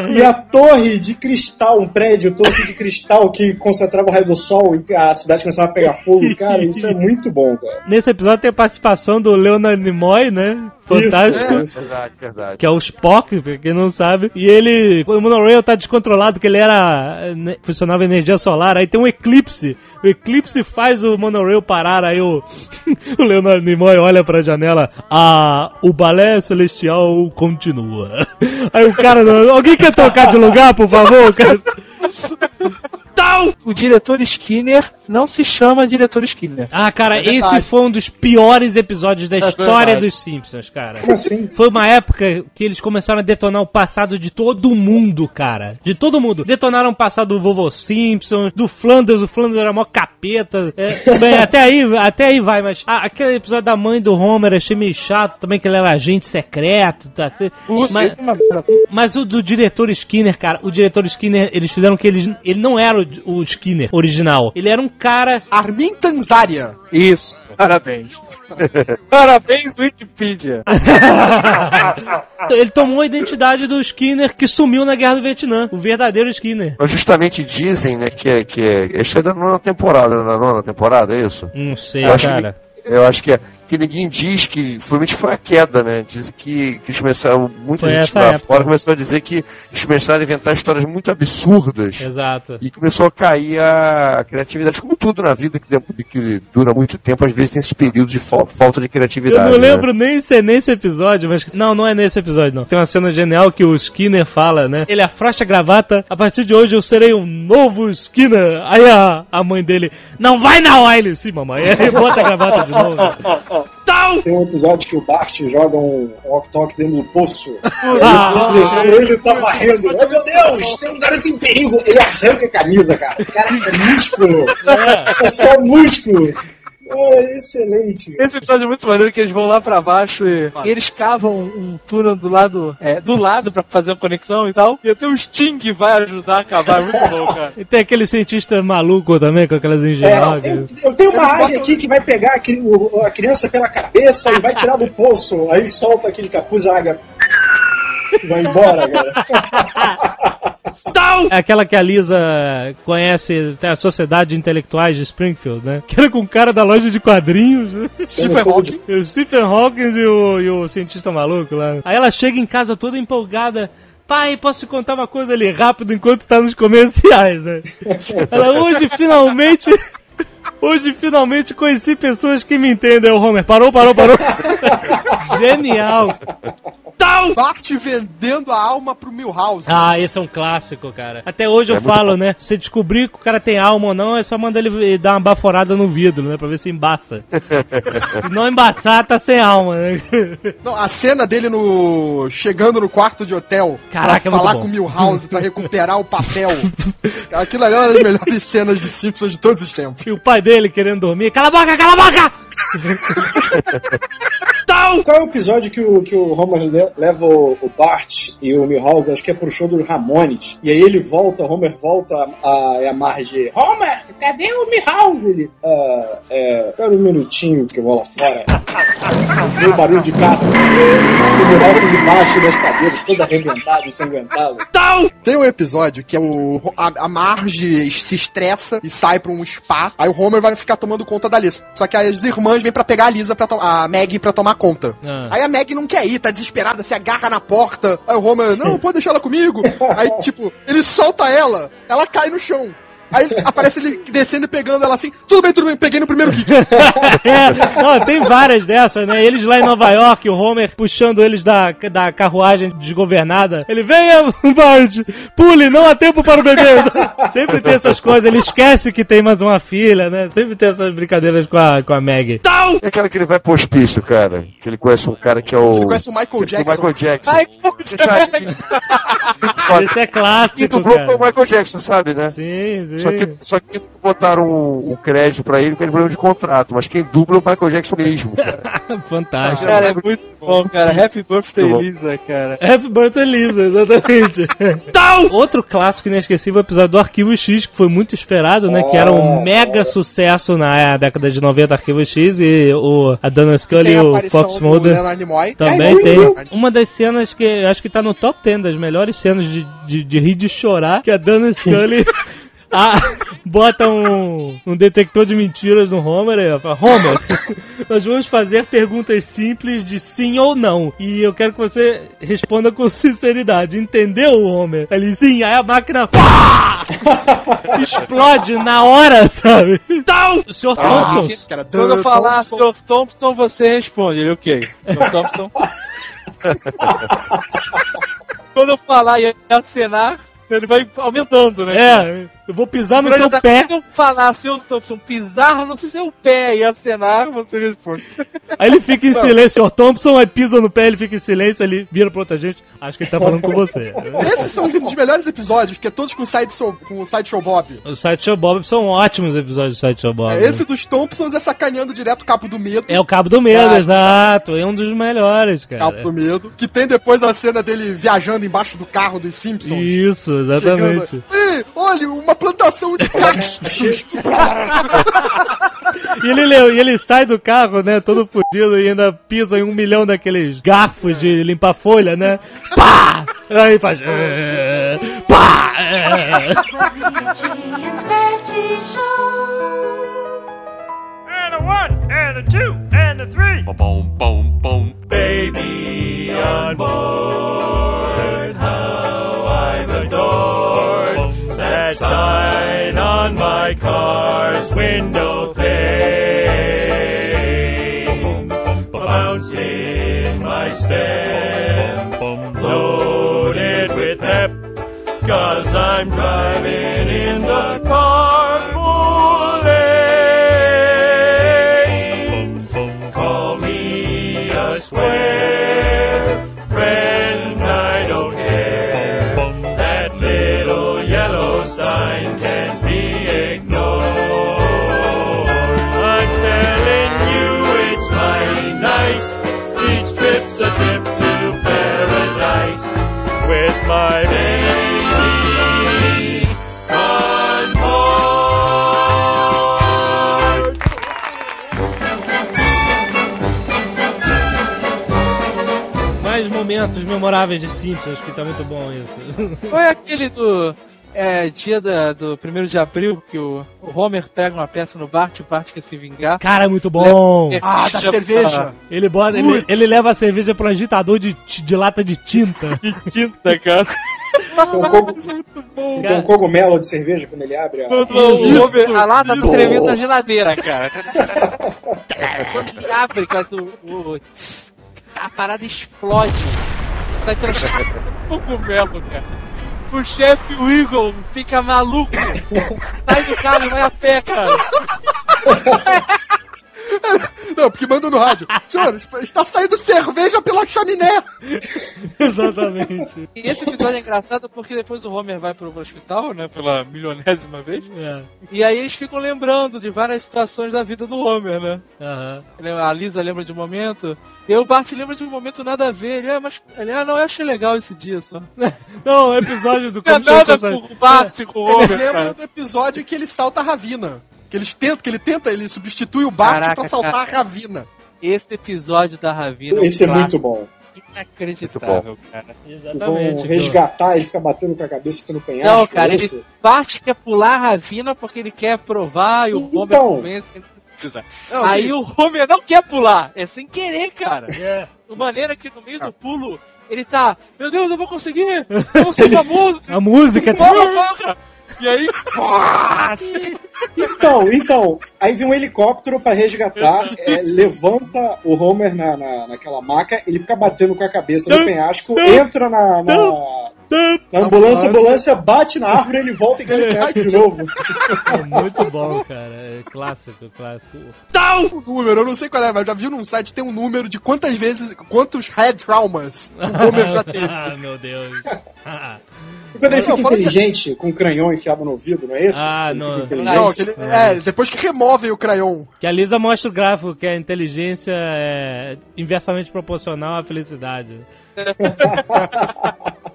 E a torre de cristal, um prédio, torre de cristal que concentrava o raio do sol e a cidade começava a pegar fogo, cara, isso é muito bom, cara. Nesse episódio tem a participação do Leonard Nimoy, né? Fantástico. Isso, Verdade, verdade. Que é o Spock, pra quem não sabe. E ele. O monorail tá descontrolado, que ele era. né, funcionava energia solar. Aí tem um eclipse. O eclipse faz o monorail parar. Aí o, o Leonardo Nimoy olha pra janela. Ah, o balé celestial continua. Aí o cara. Alguém quer trocar de lugar, por favor? O cara- O diretor Skinner não se chama Diretor Skinner. Ah, cara, É esse foi um dos piores episódios da história verdade. dos Simpsons, cara. Como assim? Foi uma época que eles começaram a detonar o passado de todo mundo, cara. De todo mundo. Detonaram o passado do vovô Simpson, do Flanders, o Flanders era mó capeta. É, bem, até aí, até aí vai, mas ah, aquele episódio da mãe do Homer achei meio chato também, que ele era agente secreto, tá? Mas, é mas o do diretor Skinner, cara, o diretor Skinner, eles fizeram que ele, ele não era o, o Skinner original. Ele era um cara. Armin Tanzaria. Isso, parabéns. parabéns, Wikipedia. Ele tomou a identidade do Skinner que sumiu na Guerra do Vietnã. O verdadeiro Skinner. Mas justamente dizem, né, que é. Que é isso é da nona temporada, na nona temporada, é isso? Não sei, Eu acho cara. Eu acho que é. Que ninguém diz que. Provavelmente foi a queda, né? Diz que, que eles começaram. Muita Foi gente lá época. fora começou a dizer que eles começaram a inventar histórias muito absurdas. Exato. E começou a cair a criatividade, como tudo na vida que, que dura muito tempo, às vezes tem esse período de fa- falta de Eu criatividade. não né? lembro nem se é nesse episódio, mas. Não, não é nesse episódio, não. Tem uma cena genial que o Skinner fala, né? Ele afrouxa a gravata. A partir de hoje eu serei um novo Skinner. Aí a, a mãe dele. Não vai na Wiley! Sim, mamãe. Aí ele bota a gravata de novo. Tem um episódio que o Bart joga um walk-talk dentro do poço. Ah, ele, ele tá varrendo. Oh meu Deus, tem um garoto em perigo. Ele arranca a camisa, cara. O cara é músculo. É só músculo. É, excelente. Esse episódio é muito maneiro que eles vão lá pra baixo e, e eles cavam um túnel do lado, é, do lado pra fazer uma conexão e tal. E até o Sting que vai ajudar a cavar, é muito bom, cara. E tem aquele cientista maluco também, com aquelas É, eu, engenhocas. eu tenho uma área aqui que vai pegar a, a criança pela cabeça e vai tirar do poço. Aí solta aquele capuz, a águia vai embora, cara. É aquela que a Lisa conhece tem a Sociedade de Intelectuais de Springfield, né? Que era com o cara da loja de quadrinhos. né? Stephen Hawking. O Stephen Hawking e o, e o cientista maluco lá. Aí ela chega em casa toda empolgada. Pai, posso te contar uma coisa ali rápido enquanto tá nos comerciais, né? Ela, hoje finalmente. Hoje finalmente conheci pessoas que me entendem. O Homer parou, parou, parou. Genial. Bart vendendo a alma pro Milhouse. Ah, esse é um clássico, cara. Até hoje eu É muito falo, bom. né? Se você descobrir que o cara tem alma ou não, é só mandar ele dar uma baforada no vidro, né? Pra ver se embaça. se não embaçar, tá sem alma, né? Não, a cena dele no chegando no quarto de hotel Caraca, é pra muito falar bom. com o Milhouse pra recuperar o papel. Aquilo ali é uma das melhores cenas de Simpsons de todos os tempos. E o pai dele querendo dormir. Cala a boca, cala a boca! Qual é o episódio que o, que o Homer le- leva o, o Bart e o Milhouse, acho que é pro show do Ramones, e aí ele volta, o Homer volta a, a, a Marge, Homer, cadê o Milhouse? Ele, ah, é, espera um minutinho que eu vou lá fora. Veio barulho de carro, assim, o Milhouse debaixo das cadeiras, todo arrebentado, ensanguentado. Tem um episódio que é o a, a Marge se estressa e sai pra um spa. Aí o Homer vai ficar tomando conta da Lisa. Só que as irmãs vêm pra pegar a Lisa para a Maggie pra tomar conta. Ah. Aí a Maggie não quer ir, tá desesperada, se agarra na porta. Aí o Homer, não, pode deixar ela comigo. Aí, tipo, ele solta ela, ela cai no chão. Aí aparece ele descendo e pegando ela assim. Tudo bem, tudo bem, peguei no primeiro kick. É, não, tem várias dessas, né? Eles lá em Nova York, o Homer puxando eles da, da carruagem desgovernada. Ele, venha, Bart, pule, não há tempo para o bebê. Sempre tem essas coisas, ele esquece que tem mais uma filha, né? Sempre tem essas brincadeiras com a, com a Maggie. É aquela que ele vai pro hospício, cara. Que ele conhece um cara que é o. Ele conhece o Michael o Jackson. Michael Jackson. Que Esse é Quem clássico, dublou foi o cara. Michael Jackson, sabe, né? Sim, sim. Só que, só que botaram o, o crédito pra ele com ele problema de contrato, mas quem dubla é o Michael Jackson mesmo, cara. Fantástico. Cara, é muito bom, cara. Happy birthday. Lisa, cara. Happy Birthday Lisa, exatamente. Outro clássico inesquecível é o episódio do Arquivo X, que foi muito esperado, né? Que era um mega sucesso na década de 90, Arquivo X, e o, a Dana Scully e o Fox Mulder também Ai, tem. Uma das cenas que eu acho que tá no top 10 das melhores cenas de, de, de rir de chorar, que a Dana Scully... Ah, bota um, um detector de mentiras no Homer e ela fala, Homer, nós vamos fazer perguntas simples de sim ou não. E eu quero que você responda com sinceridade. Entendeu, Homer? Ele, sim, aí a máquina pá! explode na hora, sabe? O Sr. Ah, Thompson. que era Quando eu falar Thompson. Sr. Thompson, você responde. Ele, ok. Sr. Thompson. Quando eu falar e acenar, ele vai aumentando, né? É, Eu vou pisar no seu tá- pé. quando eu falar, seu Thompson, pisar no seu pé e acenar, você responde. Aí ele fica em silêncio, o Thompson, aí pisa no pé, ele fica em silêncio, ele vira pra outra gente. Acho que ele tá falando com você. Esses são um dos melhores episódios, que é todos com o Sideshow, com o Sideshow Bob. Os Sideshow Bob são ótimos episódios do Sideshow Bob. É, esse dos Thompsons é sacaneando direto o Capo do Medo. É o Cabo do Medo, Ah, exato. É um dos melhores, cara. Cabo do Medo. Que tem depois a cena dele viajando embaixo do carro dos Simpsons. Isso, exatamente. Chegando, Ei, olha, uma plantação de cactos. E ele, le- e ele sai do carro, né, todo fudido e ainda pisa em um milhão daqueles garfos de limpar folha, né? Pá! Aí faz. "É, Pá! é." And a one, and a two, and a three. Boom, boom, boom. Baby on board, how I'm adored. Sign on my car's window pane. Bouncing my step, loaded with pep. Cause I'm driving in the baby. Mais momentos memoráveis de Simpsons, que tá muito bom isso. Foi aquele do. É, dia da- do 1 de abril que o Homer pega uma peça no Bart e o Bart quer se vingar. Cara, é muito bom. Leva Ah, da cerveja. Ele, bota, ele, ele leva a cerveja pro agitador de, de lata de tinta. De tinta, cara. Tem um, Isso bom. tem um cogumelo de cerveja quando ele abre a. Isso, Homer, a lata isso. tremendo na geladeira, cara. Quando ele abre, cara, o, o- a parada explode. Sai um cogumelo, cara. O chefe Eagle fica maluco. Sai do carro e vai a pé, cara. Não, porque manda no rádio. Senhor, está saindo cerveja pela chaminé. Exatamente. E esse episódio é engraçado porque depois o Homer vai pro hospital, né, pela milionésima vez. É. E aí eles ficam lembrando de várias situações da vida do Homer, né? Ele- A Lisa lembra de um momento. E aí o Bart lembra de um momento nada a ver. Ele, ah, mas ele, ah, não, eu achei legal esse dia só. Não Não, episódio do tinha Como nada com o Bart com o Ele Homer, lembra cara. do episódio que ele salta a Ravina. Que eles tentam, que ele tenta, ele substitui o Bart Caraca, pra saltar cara. a Ravina. Esse episódio da Ravina um Esse é muito clássico bom. Inacreditável, cara. Exatamente. Vão resgatar, ele fica batendo com a cabeça no penhasco. Não, cara, esse. ele Bart quer pular a Ravina porque ele quer provar e o Homer Então. convence que ele não precisa. Não, Aí assim, o Homer não quer pular, é sem querer, cara. É. De maneira que no meio do pulo ele tá, meu Deus, eu vou conseguir! Eu vou ser famoso! A música tá. E aí, Então, então, aí vem um helicóptero pra resgatar, é, levanta o Homer na, na, naquela maca, ele fica batendo com a cabeça no penhasco, entra na, na, na ambulância, a ambulância bate na árvore, ele volta e ganha o penhasco de novo. É muito bom, cara. É clássico, clássico. o número, eu não sei qual é, mas já viu num site tem um número de quantas vezes, quantos head traumas o Homer já teve. ah, meu Deus. Quando ele Não, fica fala que- inteligente, com o cranhão enfiado no ouvido, não é isso? Ah, Ele não. fica inteligente. Não, que ele, é, depois que removem o crayon. Que a Lisa mostra o gráfico que a inteligência é inversamente proporcional à felicidade.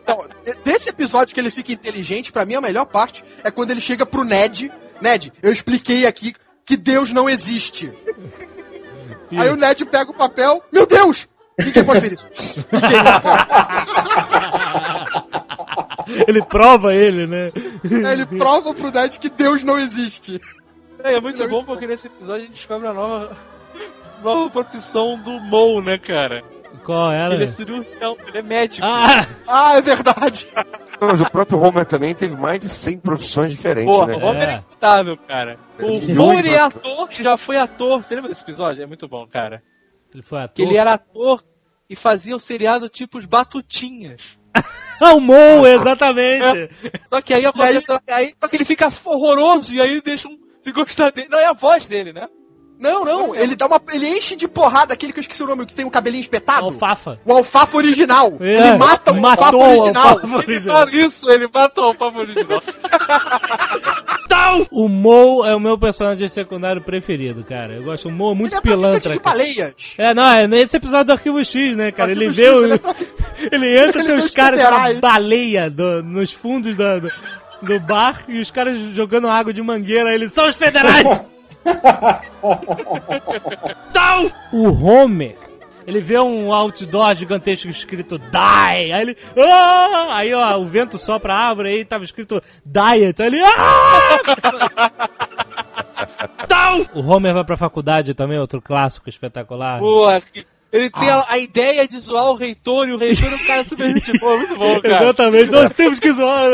Não, desse episódio que ele fica inteligente, pra mim a melhor parte é quando ele chega pro Ned. Ned, eu expliquei aqui que Deus não existe. Aí o Ned pega o papel, meu Deus! Ninguém pode ver isso. Ninguém Ele prova ele, né? Aí ele prova pro Ned que Deus não existe. É, é muito bom porque nesse episódio a gente descobre a nova, nova profissão do Mo, né, cara? Qual era? Ele é cirurgião, ele é médico. Ah, Ah, é verdade. Mas o próprio Homer também teve mais de 100 profissões diferentes, Porra, né? o Homer é É. incutável, cara. O Homer é né? ator, já foi ator. Você lembra desse episódio? É muito bom, cara. ele foi ator. Que ele era ator e fazia o seriado tipo os Batutinhas. O Mo, exatamente. Só que aí acontece. Aí, só que ele fica horroroso e aí deixa um. Se gostar dele. Não é a voz dele, né? Não, não, ele dá uma. Ele enche de porrada aquele que eu esqueci o nome, que tem o cabelinho espetado. Alfafa. O alfafa original. É, ele mata o matou alfafa original. alfafa original. Olha isso, ele matou o alfafa original. O Mo é o meu personagem secundário preferido, cara. Eu gosto. O Mo é muito Ele é pilantra. de baleias. É, não, é nesse episódio do Arquivo X, né, cara? Ele vê ele é trafic- Ele entra, Ele vê os caras com federais. baleia do- nos fundos da- do, do bar e os caras jogando água de mangueira. Ele, são os federais! Não! O Homer, ele vê um outdoor gigantesco escrito Die! Aí ele. Ah! Aí ó, o vento sopra a árvore aí tava escrito Diet. Aí ele. Ah! Não! O Homer vai pra faculdade também, outro clássico espetacular. Boa. que- Ele tem a, a ideia de zoar o reitor e o reitor é um cara super gente boa, muito bom, cara. Exatamente, nós temos que zoar.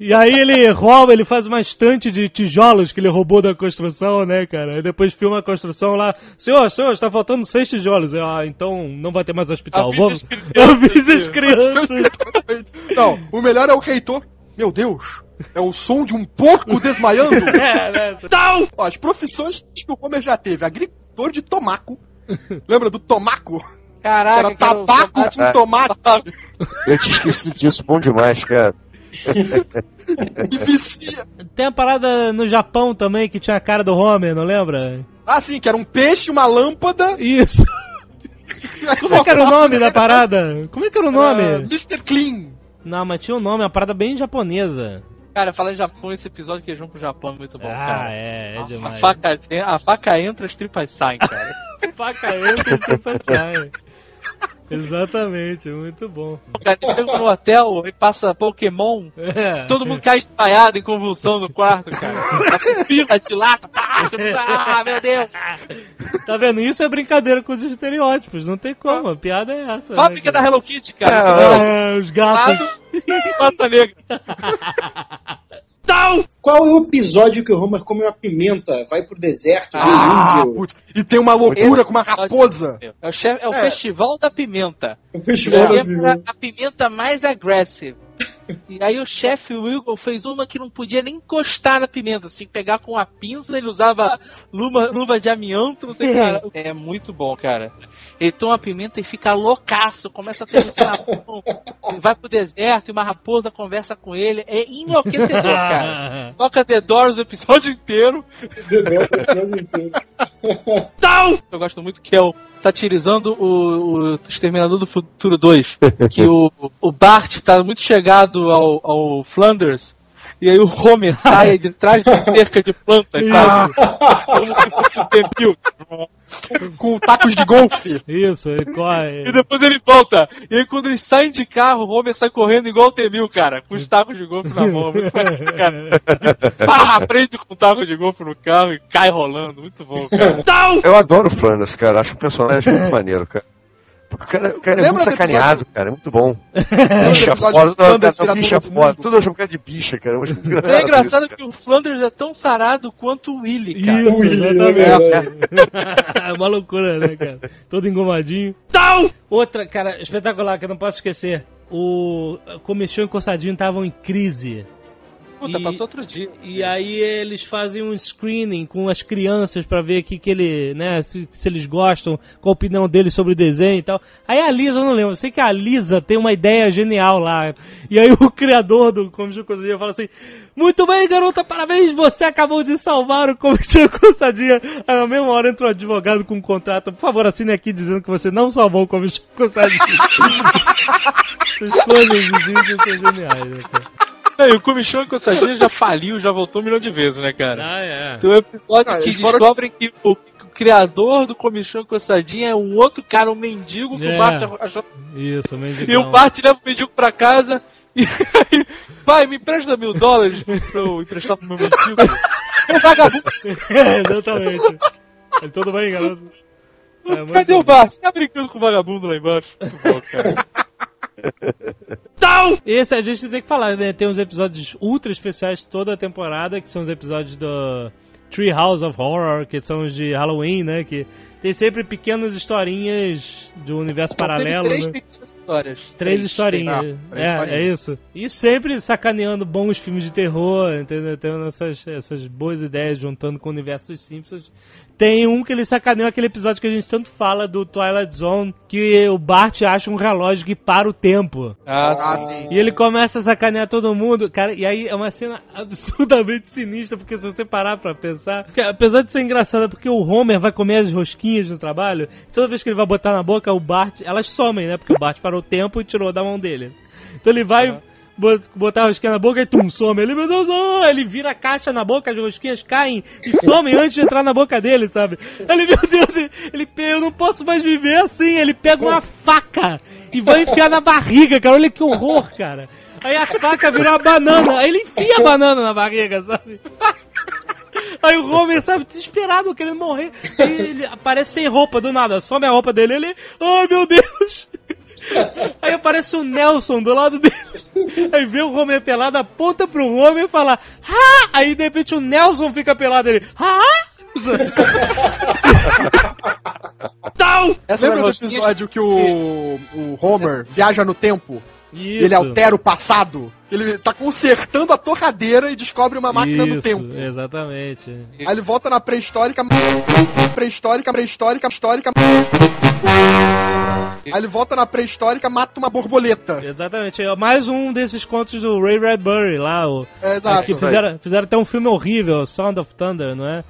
E aí ele rouba, ele faz uma estante de tijolos que ele roubou da construção, né, cara? Aí depois filma a construção lá. Senhor, senhor, está faltando seis tijolos. Eu, Ah, então não vai ter mais hospital. Vamos. Eu aviso as crianças. Não, o melhor é o reitor. Meu Deus, é o som de um porco desmaiando. É, né? Não! Ó, as profissões que o Homer já teve: agricultor de tomaco. Lembra do tomaco? Caraca, Era tabaco tomate- com tomate. Eu tinha esquecido disso, bom demais, cara. E vicia. Tem a parada no Japão também que tinha a cara do Homer, não lembra? Ah, sim, que era um peixe, uma lâmpada. Isso. Como é que era o nome da parada? Como é que era o nome? Ah, Mr. Clean. Não, mas tinha um nome, uma parada bem japonesa. Cara, falando em Japão, esse episódio que eles vão pro Japão é muito bom, Ah, cara. é, é A demais. faca, a faca entra, as tripas saem, cara. faca entra e tripa sai. Exatamente, muito bom. Cara, ele chega no hotel e passa Pokémon, É. todo mundo cai espalhado em convulsão no quarto, cara. A fila de lata, tá, ah, meu Deus. Tá vendo? Isso é brincadeira com os estereótipos, não tem como, a piada é essa. Fábrica da né, Hello Kitty, cara? cara. É, os gatos. Pata negra. Qual é o episódio que o Homer come uma pimenta, vai pro deserto, vê Ah, índio? putz. E tem uma loucura com uma raposa. É o, chefe- é o É. Festival da Pimenta. O festival da Lembra pimenta. a pimenta mais agressiva. E aí o chefe Wilgon fez uma que não podia nem encostar na pimenta, assim, pegar com a pinça, ele usava luva, luva de amianto, não sei, cara. É muito bom, cara. Ele toma a pimenta e fica loucaço, começa a ter alucinação, vai pro deserto e uma raposa conversa com ele. É enlouquecedor, cara. Toca The Doors o episódio inteiro. Eu gosto muito que é o satirizando o, o Exterminador do Futuro 2. Que o, o Bart tá muito chegado ao, ao Flanders. E aí o Homer sai de trás da cerca de plantas, sabe? Como se fosse um tempil. Com tacos de golfe. Isso, ele corre. E depois ele volta. E aí quando eles saem de carro, o Homer sai correndo igual o Temil, cara. Com os tacos de golfe na mão. Muito cara. Pá, prende com o taco de golfe no carro e cai rolando. Muito bom, cara. Eu adoro o Flanders, cara. Acho um personagem muito maneiro, cara. O cara, o cara é Lembra muito do sacaneado, cara. É muito bom. Bicha não, não, virar bicha mundo? Tudo eu chamo que é de bicha, cara. É engraçado isso, que o Flanders é tão sarado quanto o Willy, cara. Isso, Willy, exatamente. é uma loucura, né, cara? Todo engomadinho. Outra, cara, espetacular, que eu não posso esquecer. O Comichão e Coçadinho estavam em crise. Puta, E- passou outro dia. E aí eles fazem um screening com as crianças pra ver que, que ele, né, se, se eles gostam, qual a opinião deles sobre o desenho e tal. Aí a Lisa, eu não lembro, eu sei que a Lisa tem uma ideia genial lá. E aí o criador do Comichão Coçadinha fala assim, muito bem garota, parabéns, você acabou de salvar o Comichão Coçadinha. Aí na mesma hora entra um advogado com um contrato, por favor assine aqui dizendo que você não salvou o Comichão Coçadinha. Essas coisas de Disney são geniais, né, cara? É, e o Comichão e Coçadinha já faliu, já voltou um milhão de vezes, né, cara? Ah, é. Tem um episódio Ah, que descobrem que o, que o criador do Comichão e Coçadinha é um outro cara, um mendigo que É. o Bart achou. Isso, mendigão. E o Bart leva o mendigo pra casa e aí, pai, me empresta mil dólares pra eu emprestar pro meu mendigo. É vagabundo. É, exatamente. É, tudo bem, garoto? É, Cadê bom. o Bart? Você tá brincando com o vagabundo lá embaixo? Muito bom, cara. Esse a gente tem que falar, né? Tem uns episódios ultra especiais toda a temporada, que são os episódios do Tree House of Horror, que são os de Halloween, né? Que tem sempre pequenas historinhas do universo paralelo. Sempre três né? pequenas histórias. Três historinhas. Ah, três é, historinhas. é isso. E sempre sacaneando bons filmes de terror, entendeu? Tendo essas, essas boas ideias juntando com o universo dos Simpsons. Tem um que ele sacaneou aquele episódio que a gente tanto fala do Twilight Zone, que o Bart acha um relógio que para o tempo. Ah, Ah, sim. sim. E ele começa a sacanear todo mundo, cara, e aí é uma cena absurdamente sinistra, porque se você parar pra pensar, porque apesar de ser engraçada, porque o Homer vai comer as rosquinhas no trabalho, toda vez que ele vai botar na boca, o Bart, elas somem, né? Porque o Bart parou o tempo e tirou da mão dele. Então ele vai bo- botar a rosquinha na boca e tum, some. Ele, meu Deus, oh! ele vira a caixa na boca, as rosquinhas caem e somem antes de entrar na boca dele, sabe? Ele, meu Deus, ele, ele, eu não posso mais viver assim. Ele pega uma faca e vai enfiar na barriga, cara. Olha que horror, cara. Aí a faca vira uma banana. Aí ele enfia a banana na barriga, sabe? Aí o Homer, sabe, desesperado, querendo morrer. Aí ele aparece sem roupa, do nada. Some a roupa dele, ele... Ai, meu Deus! Aí aparece o Nelson do lado dele. Aí vê o Homer pelado, aponta pro Homer e fala... Ah! Aí de repente o Nelson fica pelado, ele... Não! Essa Lembra do episódio que o, o Homer viaja no tempo? Isso. ele altera o passado? Ele tá consertando a torradeira e descobre uma máquina do Isso, tempo. Exatamente. Aí ele volta na pré-histórica, pré-histórica, pré-histórica, histórica. Aí ele volta na pré-histórica, mata uma borboleta. Exatamente. É mais um desses contos do Ray Bradbury lá. O, É, exato. que fizeram, fizeram até um filme horrível, Sound of Thunder, não é?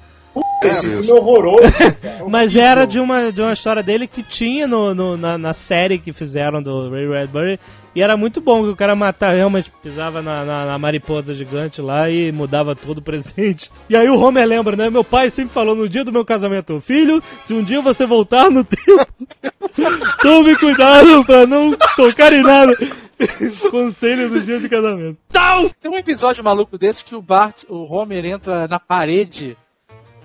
Esse filme é horroroso. Mas era de uma, de uma história dele que tinha no, no- na, na série que fizeram do Ray Bradbury. E era muito bom que o cara matava, realmente pisava na, na, na mariposa gigante lá e mudava todo o presente. E aí o Homer lembra, né? Meu pai sempre falou no dia do meu casamento: Filho, se um dia você voltar no tempo, tome cuidado pra não tocar em nada. Conselho do dia de casamento. Tem um episódio maluco desse que o Bart, o Homer entra na parede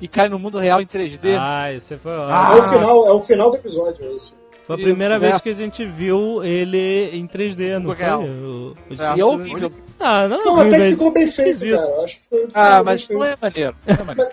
e cai no mundo real em 3D. Ah, esse foi ótimo. É, o final, é o final do episódio, esse. Foi a primeira vez né? que a gente viu ele em 3D, não foi? real. O, o É. E é horrível. Ah, não, Não, até que ficou bem feito, cara. Eu acho que ficou Ah, bem mas feito. não é maneiro. Não é maneiro.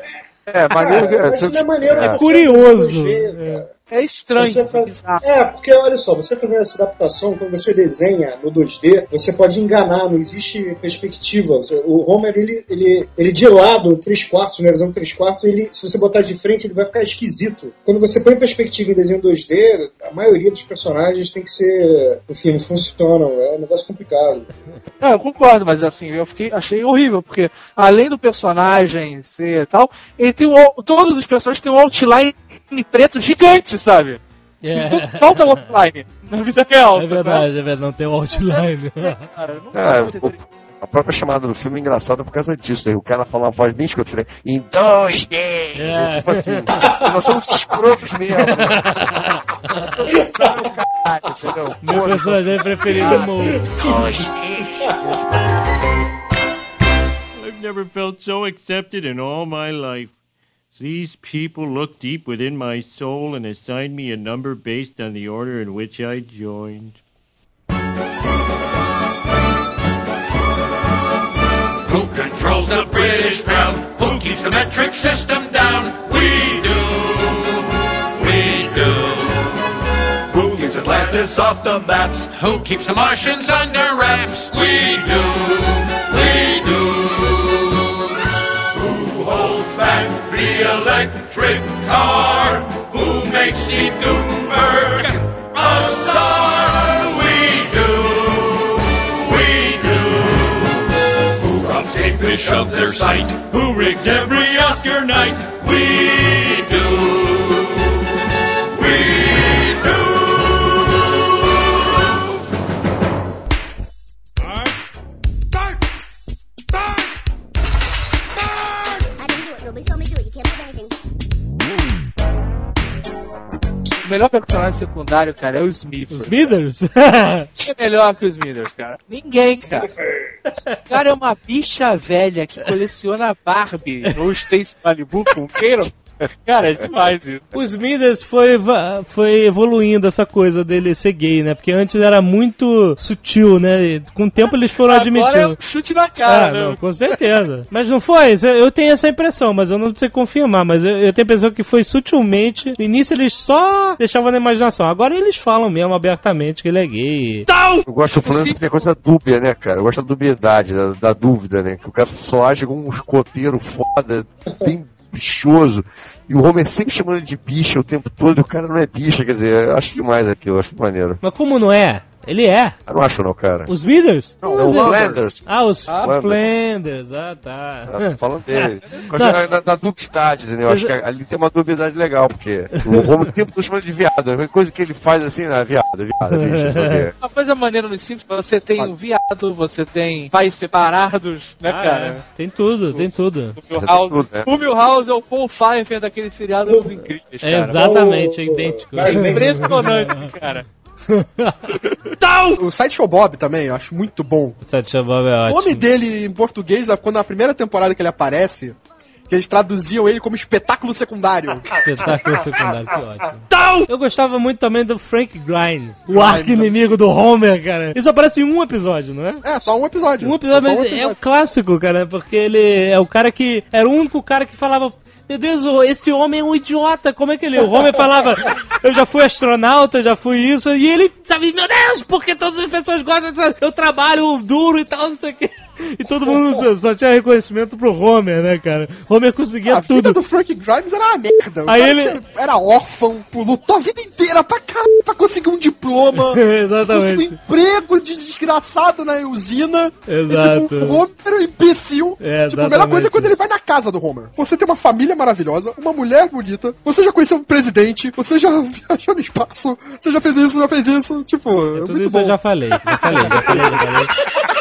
É, maneiro. eu acho que não é maneiro É. porque Curioso. você 2D, cara. É estranho. Você faz-. É, porque olha só, você fazendo essa adaptação, quando você desenha no 2D, você pode enganar, não existe perspectiva. O Homer, ele, ele, ele de lado, 3 quartos, na visão 3 quartos, ele, se você botar de frente, ele vai ficar esquisito. Quando você põe perspectiva em desenho 2D, a maioria dos personagens tem que ser, enfim, não funcionam. É um negócio complicado. Não, eu concordo, mas assim, eu fiquei, achei horrível, porque além do personagem ser tal, ele tem um, todos os personagens têm um outline preto gigante, sabe? É, Falta outline na vida real. é sabe? verdade, é verdade, não tem o outline. Cara, não É, dá pra ter- o- a própria chamada do filme é engraçada por causa disso. Aí o cara fala uma voz bem escrota, né? Em 2D! É. Tipo assim, nós somos escrotos mesmo. Meu personagem preferido Mo. I've never felt so accepted in all my life. These people look deep within my soul and assign me a number based on the order in which I joined. Who controls the British crown? Who keeps the metric system down? We do. We do. Who keeps Atlantis off the maps? Who keeps the Martians under wraps? We do. We do. Who holds back the electric car? Who makes Steve Gutenberg a star? We do. We do. Who robs Kate Fish of their sight? Who rigs every Oscar night? We do. Melhor personagem secundário, cara, é o Smith. Os Smithers? Quem é melhor que os Smithers, cara? Ninguém, cara. O cara é uma bicha velha que coleciona Barbie no Stacy Malibu com queiram. Cara, é demais isso. O Smithers foi, foi evoluindo essa coisa dele ser gay, né? Porque antes era muito sutil, né? Com o tempo eles foram Agora é admitindo. um chute na cara, Ah, né? não, com certeza. Mas não foi? Eu tenho essa impressão, mas eu não sei confirmar. Mas eu, eu tenho a impressão que foi sutilmente. No início eles só deixavam na imaginação. Agora eles falam mesmo abertamente que ele é gay. Eu gosto do fulano que tem coisa dúbia, né, cara? Eu gosto da dubiedade, da, da dúvida, né? Que o cara só age como um escoteiro foda, bem bichoso. E o Homer sempre chamando de bicha o tempo todo, e o cara não é bicha, quer dizer, acho demais aquilo, acho maneiro. Mas como não é? Ele é. Eu não acho não, cara. Os Smithers? Não, o Flanders. Ah, os Ah, Flanders. Ah, tá. Ah, tô falando dele. Na, na, na dubiedade, entendeu? Eu acho que ali tem uma dubiedade legal, porque o Homer o tempo todo chamando de viado. A única coisa que ele faz assim, ah, viado, viado, bicha, não sei o quê. Uma coisa maneira nos Simpsons, você tem o viado, você tem pais separados, né, Ah, cara? é. Tem tudo, tem tudo. O Milhouse, o Milhouse é o Paul Pfeiffer daquele seriado dos incríveis, cara. É exatamente, é idêntico. É impressionante, cara. O Sideshow Bob também, eu acho muito bom. Sideshow Bob é O ótimo. nome dele em português, quando na primeira temporada que ele aparece, que eles traduziam ele como espetáculo secundário. Espetáculo secundário, que ótimo. Eu gostava muito também do Frank Grimes, o arco-inimigo do Homer, cara. Isso aparece em um episódio, não é? É, só um episódio. Um episódio, Só um mas é episódio. o clássico, cara, porque ele é o cara que. Era o único cara que falava. Meu Deus, esse homem é um idiota. Como é que ele. O Homer falava, eu já fui astronauta, já fui isso. E ele, sabe, meu Deus, porque todas as pessoas gostam. Eu trabalho duro e tal, não sei o quê. E todo mundo só, tinha reconhecimento pro Homer, né, cara? Homer conseguia A tudo. vida do Frank Grimes era uma merda. O Aí ele- tinha- era órfão, lutou a vida inteira pra caralho pra conseguir um diploma. Exatamente. Conseguiu um emprego de desgraçado na usina. Exato. E, tipo, o Homer era um imbecil. É, tipo, a melhor coisa é quando ele vai na casa do Homer. Você tem uma família maravilhosa, uma mulher bonita, você já conheceu um presidente, você já viajou no espaço, você já fez isso, já fez isso. Tipo, é Tudo muito isso bom. eu já falei, já falei, já falei, já falei.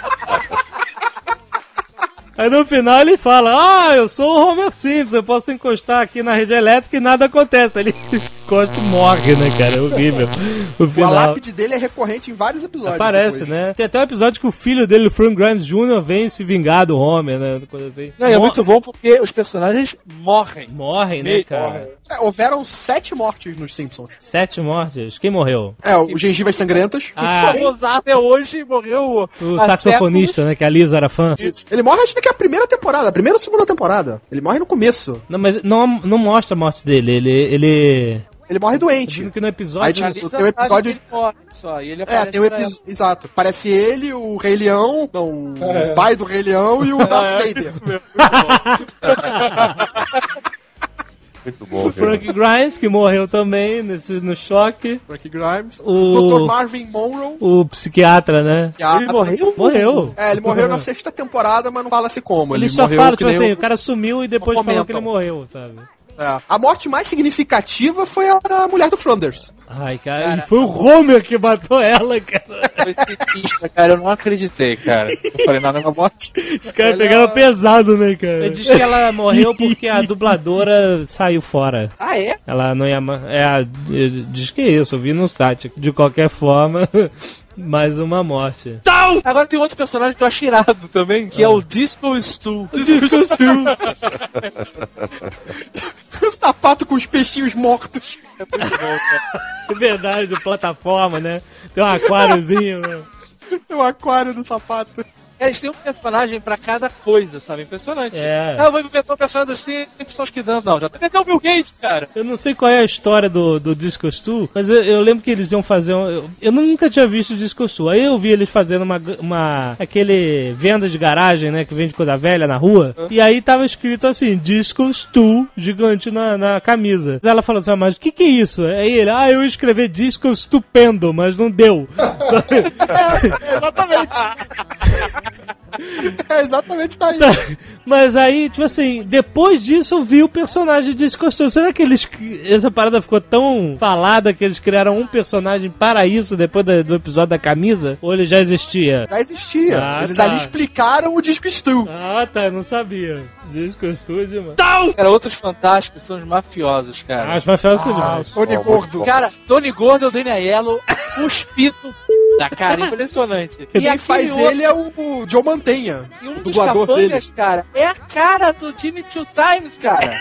Aí no final ele fala, ah, eu sou o Homer Simpson, eu posso encostar aqui na rede elétrica e nada acontece. Ele encosta e morre, né, cara? É horrível. O A final. lápide dele é recorrente em vários episódios. Depois. né? Tem até um episódio que o filho dele, o Frank Grimes Jr., vem se vingar do Homer, né? Coisa assim. Não, é muito bom porque os personagens morrem. Morrem, né, Meio cara? morrem. É, houveram sete mortes nos Simpsons. Sete mortes. Quem morreu? É, o Gengivas Sangrentas. Ah. Famoso até hoje morreu O saxofonista, né? Que a Lisa era fã. Isso. Ele morre acho que é a primeira temporada, a primeira ou segunda temporada. Ele morre no começo. Não, mas não, não mostra a morte dele. Ele. ele... Ele morre doente. Que no episódio. Aí, tipo, tem um episódio. ele morre só, e ele É, tem um episódio. Exato. Parece ele, o Rei Leão, não, o pai do Rei Leão e o Darth É, Vader. Muito bom, O Frank Grimes, que morreu também nesse, no choque. Frank Grimes. O- Dr. Marvin Monroe. O psiquiatra, né? psiquiatra. Ele morreu? Morreu. É, ele morreu na sexta temporada, mas não fala-se como. Ele, Ele, só morreu fala, tipo assim, o- o cara sumiu e depois falou que ele morreu, sabe? É. A morte mais significativa foi a da mulher do Flanders. Ai, cara, Cara, foi o Homer que matou ela, cara. Foi sinistro, cara. Eu não acreditei, cara. Eu falei, não, não é uma morte. Os caras Ela- pegaram pesado, né, cara? Diz que ela morreu porque a dubladora saiu fora. Ah, é? Ela não ia. É, a- diz que é isso, eu vi no site. De qualquer forma, mais uma morte. Agora tem outro personagem que eu acho irado também, que é o Disco Stu. o sapato com os peixinhos mortos. É verdade, plataforma, né? Tem um aquáriozinho, né? O aquário do sapato. Eles têm um personagem pra cada coisa, sabe? Impressionante. É. Ah, eu vou inventar um personagem dos Simpsons que dança. Não, já tem até o Bill Gates, cara. Eu não sei qual é a história do, do Disco Stu, mas eu, eu lembro que eles iam fazer. Um, eu, eu nunca tinha visto o Disco Stu. Aí eu vi eles fazendo uma, uma. aquele venda de garagem, né? Que vende coisa velha na rua. E aí tava escrito assim: Disco Stu, gigante na, na camisa. Ela falou assim: ah, mas o que que é isso? Aí ele, ah, eu ia escrever Disco Estupendo, mas não deu. É, exatamente. é, exatamente, tá aí. Mas aí, tipo assim, depois disso eu vi o personagem Disco Stu. Será que eles. Essa parada ficou tão falada que eles criaram um personagem para isso depois do episódio da camisa? Ou ele já existia? Já existia. Ah, Eles tá. ali explicaram o disco Stu. Ah, tá, eu não sabia. Disco Stu é demais. Cara, outros fantásticos são os mafiosos, cara. Ah, os mafiosos são demais. Tony Gordo. Cara, Tony Gordo é o Danny Aiello, cuspido da cara, impressionante. Quem aquele faz outro- ele é o, o Joe Mantenha. E um o dos dublador dele. cara, é a cara do Jimmy Two Times, cara.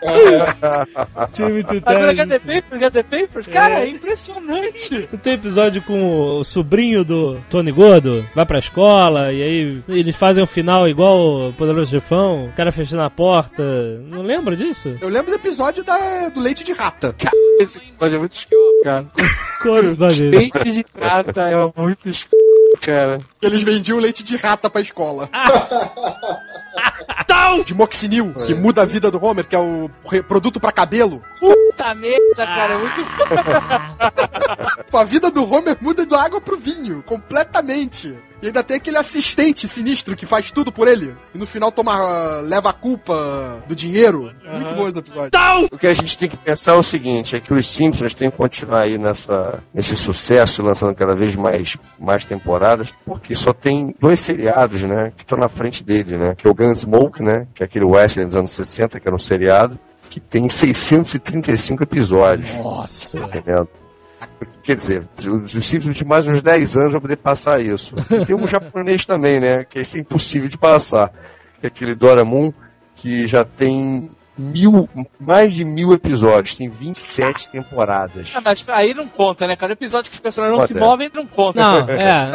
Time to Agora. HD Papers, HD Papers, cara, é impressionante. Não tem episódio com o sobrinho do Tony Gordo? Vai pra escola e aí eles fazem o final igual o Poderoso Chefão, o cara fechando a porta. Não lembra disso? Eu lembro do episódio da, do leite de rata. Esse episódio é muito escuro, cara. Qual episódio? Leite de prata é muito escuro, cara. Eles vendiam leite de rata pra escola. De Moxinil, que muda a vida do Homer, que é o produto pra cabelo. Puta merda, cara, é muito A vida do Homer muda da água pro vinho, completamente. E ainda tem aquele assistente sinistro que faz tudo por ele. E no final toma, leva a culpa do dinheiro. Muito bom esse episódio. O que a gente tem que pensar é o seguinte, é que os Simpsons têm que continuar aí nessa, nesse sucesso, lançando cada vez mais, mais temporadas, porque só tem dois seriados, né, que estão na frente dele, né, que é o Gunsmoke, né, que é aquele western dos anos 60, que era um seriado, que tem 635 episódios. Nossa. Entendendo? Quer dizer, os Simpsons de mais uns 10 anos pra poder passar isso. E tem um japonês também, né? Que é impossível de passar. Que é aquele Doraemon que já tem mil, mais de mil episódios, tem 27 temporadas. Ah, mas aí não conta, né, cara? Episódio que os personagens não Pode se é. movem não conta. Não, é.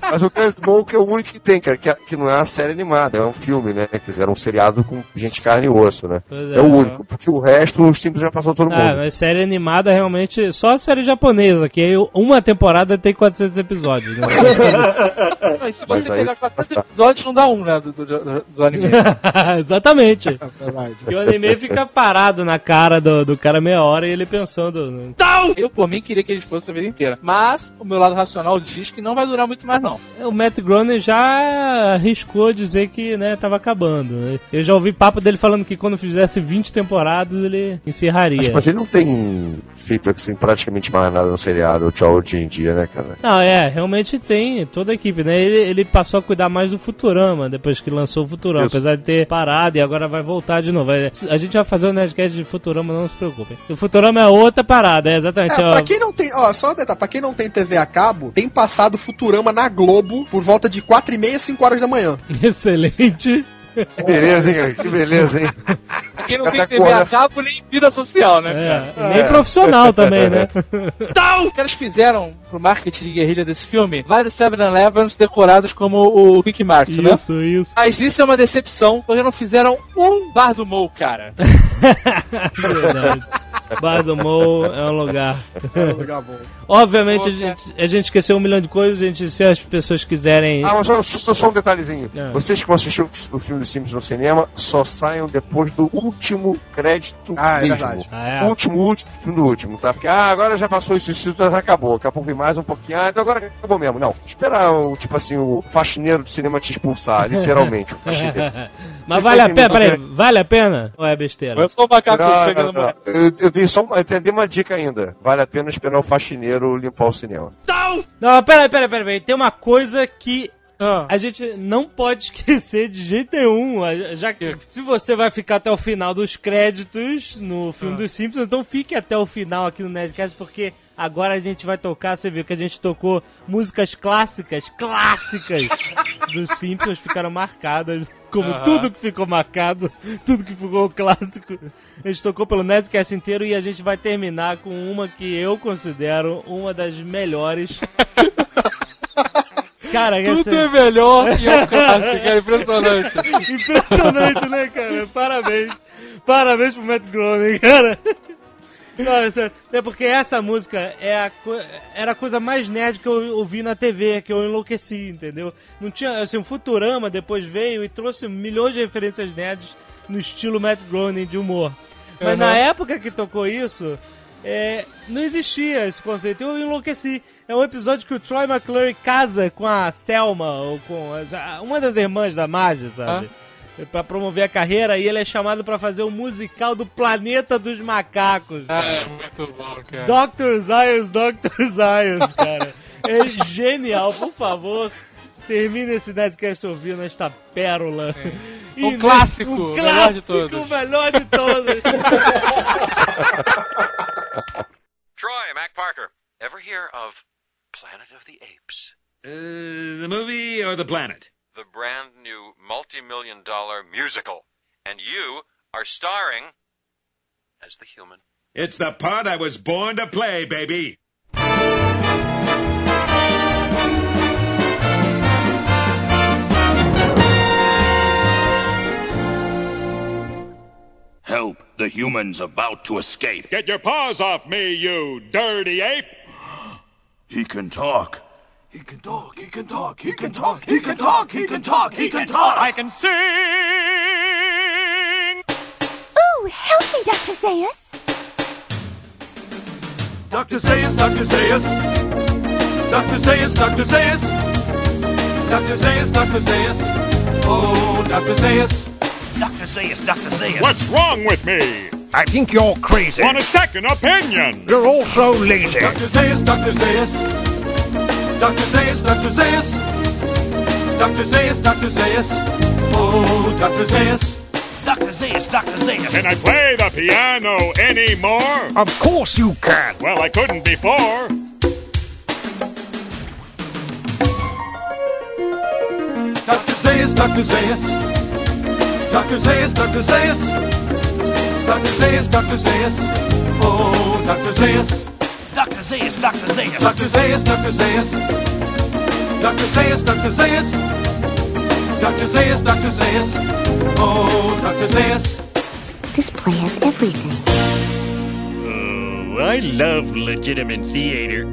Mas o Gunsmoke é o único que tem, cara, que, que não é uma série animada, é um filme, né? Quer dizer, é um seriado com gente carne e osso, né? Pois É o único, porque o resto os Simpsons já passou todo Ah, mundo. mas série animada realmente. Só a série japonesa, que aí uma temporada tem 400 episódios. Né? Mas se Mas você aí pegar se 400 passar- episódios, não dá um, né, do, do, do, anime. Exatamente. E o anime fica parado na cara do, do cara meia hora e ele pensando. né? Não! Eu, por mim, queria que eles fossem a vida inteira. Mas, o meu lado racional diz que não vai durar muito mais, não. O Matt Groening já arriscou dizer que, né, tava acabando. né? Eu já ouvi papo dele falando que quando fizesse 20 temporadas ele encerraria. Mas ele não tem feito assim, praticamente mais nada no seriado tchau, hoje em dia, né, cara? Não, é, realmente tem toda a equipe, né? Ele, ele passou a cuidar mais do Futurama depois que lançou o Futurama, Isso. apesar de ter parado e agora vai voltar de novo. É, A gente vai fazer o Nerdcast de Futurama, não se preocupem. O Futurama é outra parada, é exatamente. É, ó, pra quem não tem, ó, só um detalhe, pra quem não tem TV a cabo, tem passado Futurama na Globo por volta de 4 e meia, 5 horas da manhã. Excelente. Que beleza, hein, cara? Que beleza, hein? Quem não Tá tem TV a cabo nem vida social, né, É, nem profissional também, né? Não! Os caras fizeram pro marketing de guerrilha desse filme vários 7-Elevens decorados como o Quick Mart, né? Isso, isso. Mas isso é uma decepção, porque não fizeram um bar do Mou, cara. Verdade. Bar do Mo é um lugar. É um lugar bom. Obviamente a gente, a gente esqueceu um milhão de coisas, a gente, se as pessoas quiserem. Ah, mas só, só, só um detalhezinho. É. Vocês que vão assistir o, o filme dos Simpsons no cinema só saiam depois do último crédito Ah, é mesmo. verdade. Ah, é? Último, último, filme do último, tá? Porque, ah, agora já passou isso, isso, já acabou. Daqui a pouco vem mais um pouquinho. Ah, então agora acabou mesmo. Não. Esperar, o, tipo assim, o faxineiro do cinema te expulsar, literalmente, o faxineiro. Mas Vocês vale a pena, peraí, vale a pena? Ou é besteira? Eu sou macaco Não, não, não. Eu, eu dei só uma, dei uma dica ainda. Vale a pena esperar o faxineiro limpar o cinema. Não, peraí, peraí, peraí, peraí. Tem uma coisa que Ah. a gente não pode esquecer de jeito nenhum. Já que se você vai ficar até o final dos créditos no filme dos Simpsons, então fique até o final aqui no Nerdcast, porque agora a gente vai tocar, você viu que a gente tocou músicas clássicas, clássicas dos Simpsons, ficaram marcadas. Como Aham. tudo que ficou marcado, tudo que ficou clássico. A gente tocou pelo Nerdcast inteiro e a gente vai terminar com uma que eu considero uma das melhores. Cara, Tudo essa- é melhor e é um clássico, cara. Impressionante. Impressionante, né, cara? Parabéns. Parabéns pro Matt Groening, cara. Não, é. É porque essa música é a era a coisa mais nerd que eu ouvi na TV, que eu enlouqueci, entendeu? Não tinha, assim, o Futurama depois veio e trouxe milhões de referências nerds no estilo Matt Groening de humor. Mas Uhum. na época que tocou isso, é, não existia esse conceito. Eu enlouqueci. É um episódio que o Troy McClure casa com a Selma, ou com uma das irmãs da Marge, sabe? Pra promover a carreira, e ele é chamado pra fazer o musical do Planeta dos Macacos. Ah, é muito bom, cara. Dr. Zaius, Dr. Zaius, cara. É genial, por favor. Termine esse Nerdcast ouvindo esta pérola. Um E- clássico, um o melhor de clássico, todos. o melhor de todos. Troy, Mac Parker, ever hear of Planet of the Apes? Uh, the movie or the planet? The brand new multi million dollar musical. And you are starring as the human. It's the part I was born to play, baby. Help! The human's about to escape. Get your paws off me, you dirty ape! He can talk. He can talk. He can talk. He can talk. He can talk. He can talk. He can talk. I can sing! Ooh, help me, Dr. Zayas. Dr. Zayas, Dr. Zayas. Dr. Zayas, Dr. Zayas. Dr. Zayas, Dr. Zayas. Oh, Dr. Zayas. Dr. Zayas, Dr. Zayas. What's wrong with me? I think you're crazy. Want a second opinion? You're all so lazy. Dr. Zayas, Dr. Zayas. Dr. Zayas, Dr. Zayas. Dr. Zayas, Dr. Zayas. Oh, Dr. Zayas. Dr. Zayas, Dr. Zayas. Can I play the piano anymore? Of course you can. Well, I couldn't before. Dr. Zayas, Dr. Zayas. Dr. Zayas, Dr. Zayas. Dr. Zayas, Dr. Zayas. Oh, Dr. Zayas. Dr. Zayas, Dr. Zayas. Dr. Zayas, Dr. Zayas. Dr. Zayas, Dr. Zayas. Dr. Zayas, Dr. Zayas. Oh, Dr. Zayas. This play has everything. Oh, I love legitimate theater.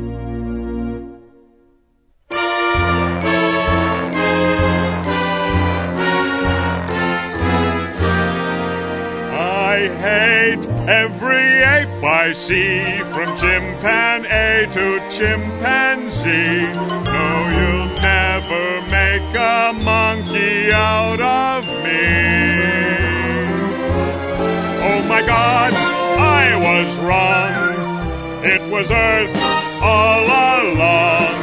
I hate every ape I see, from chimpanzee to chimpanzee. No, you'll never make a monkey out of me. Oh my god, I was wrong. It was Earth all along.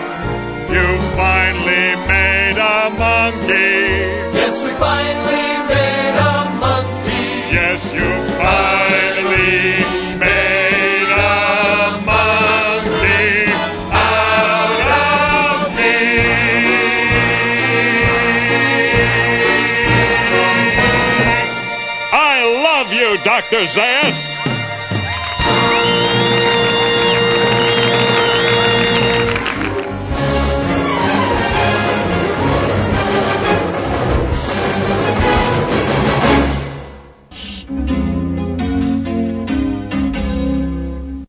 You finally made a monkey. Yes, we finally I love you, Dr. Zayas.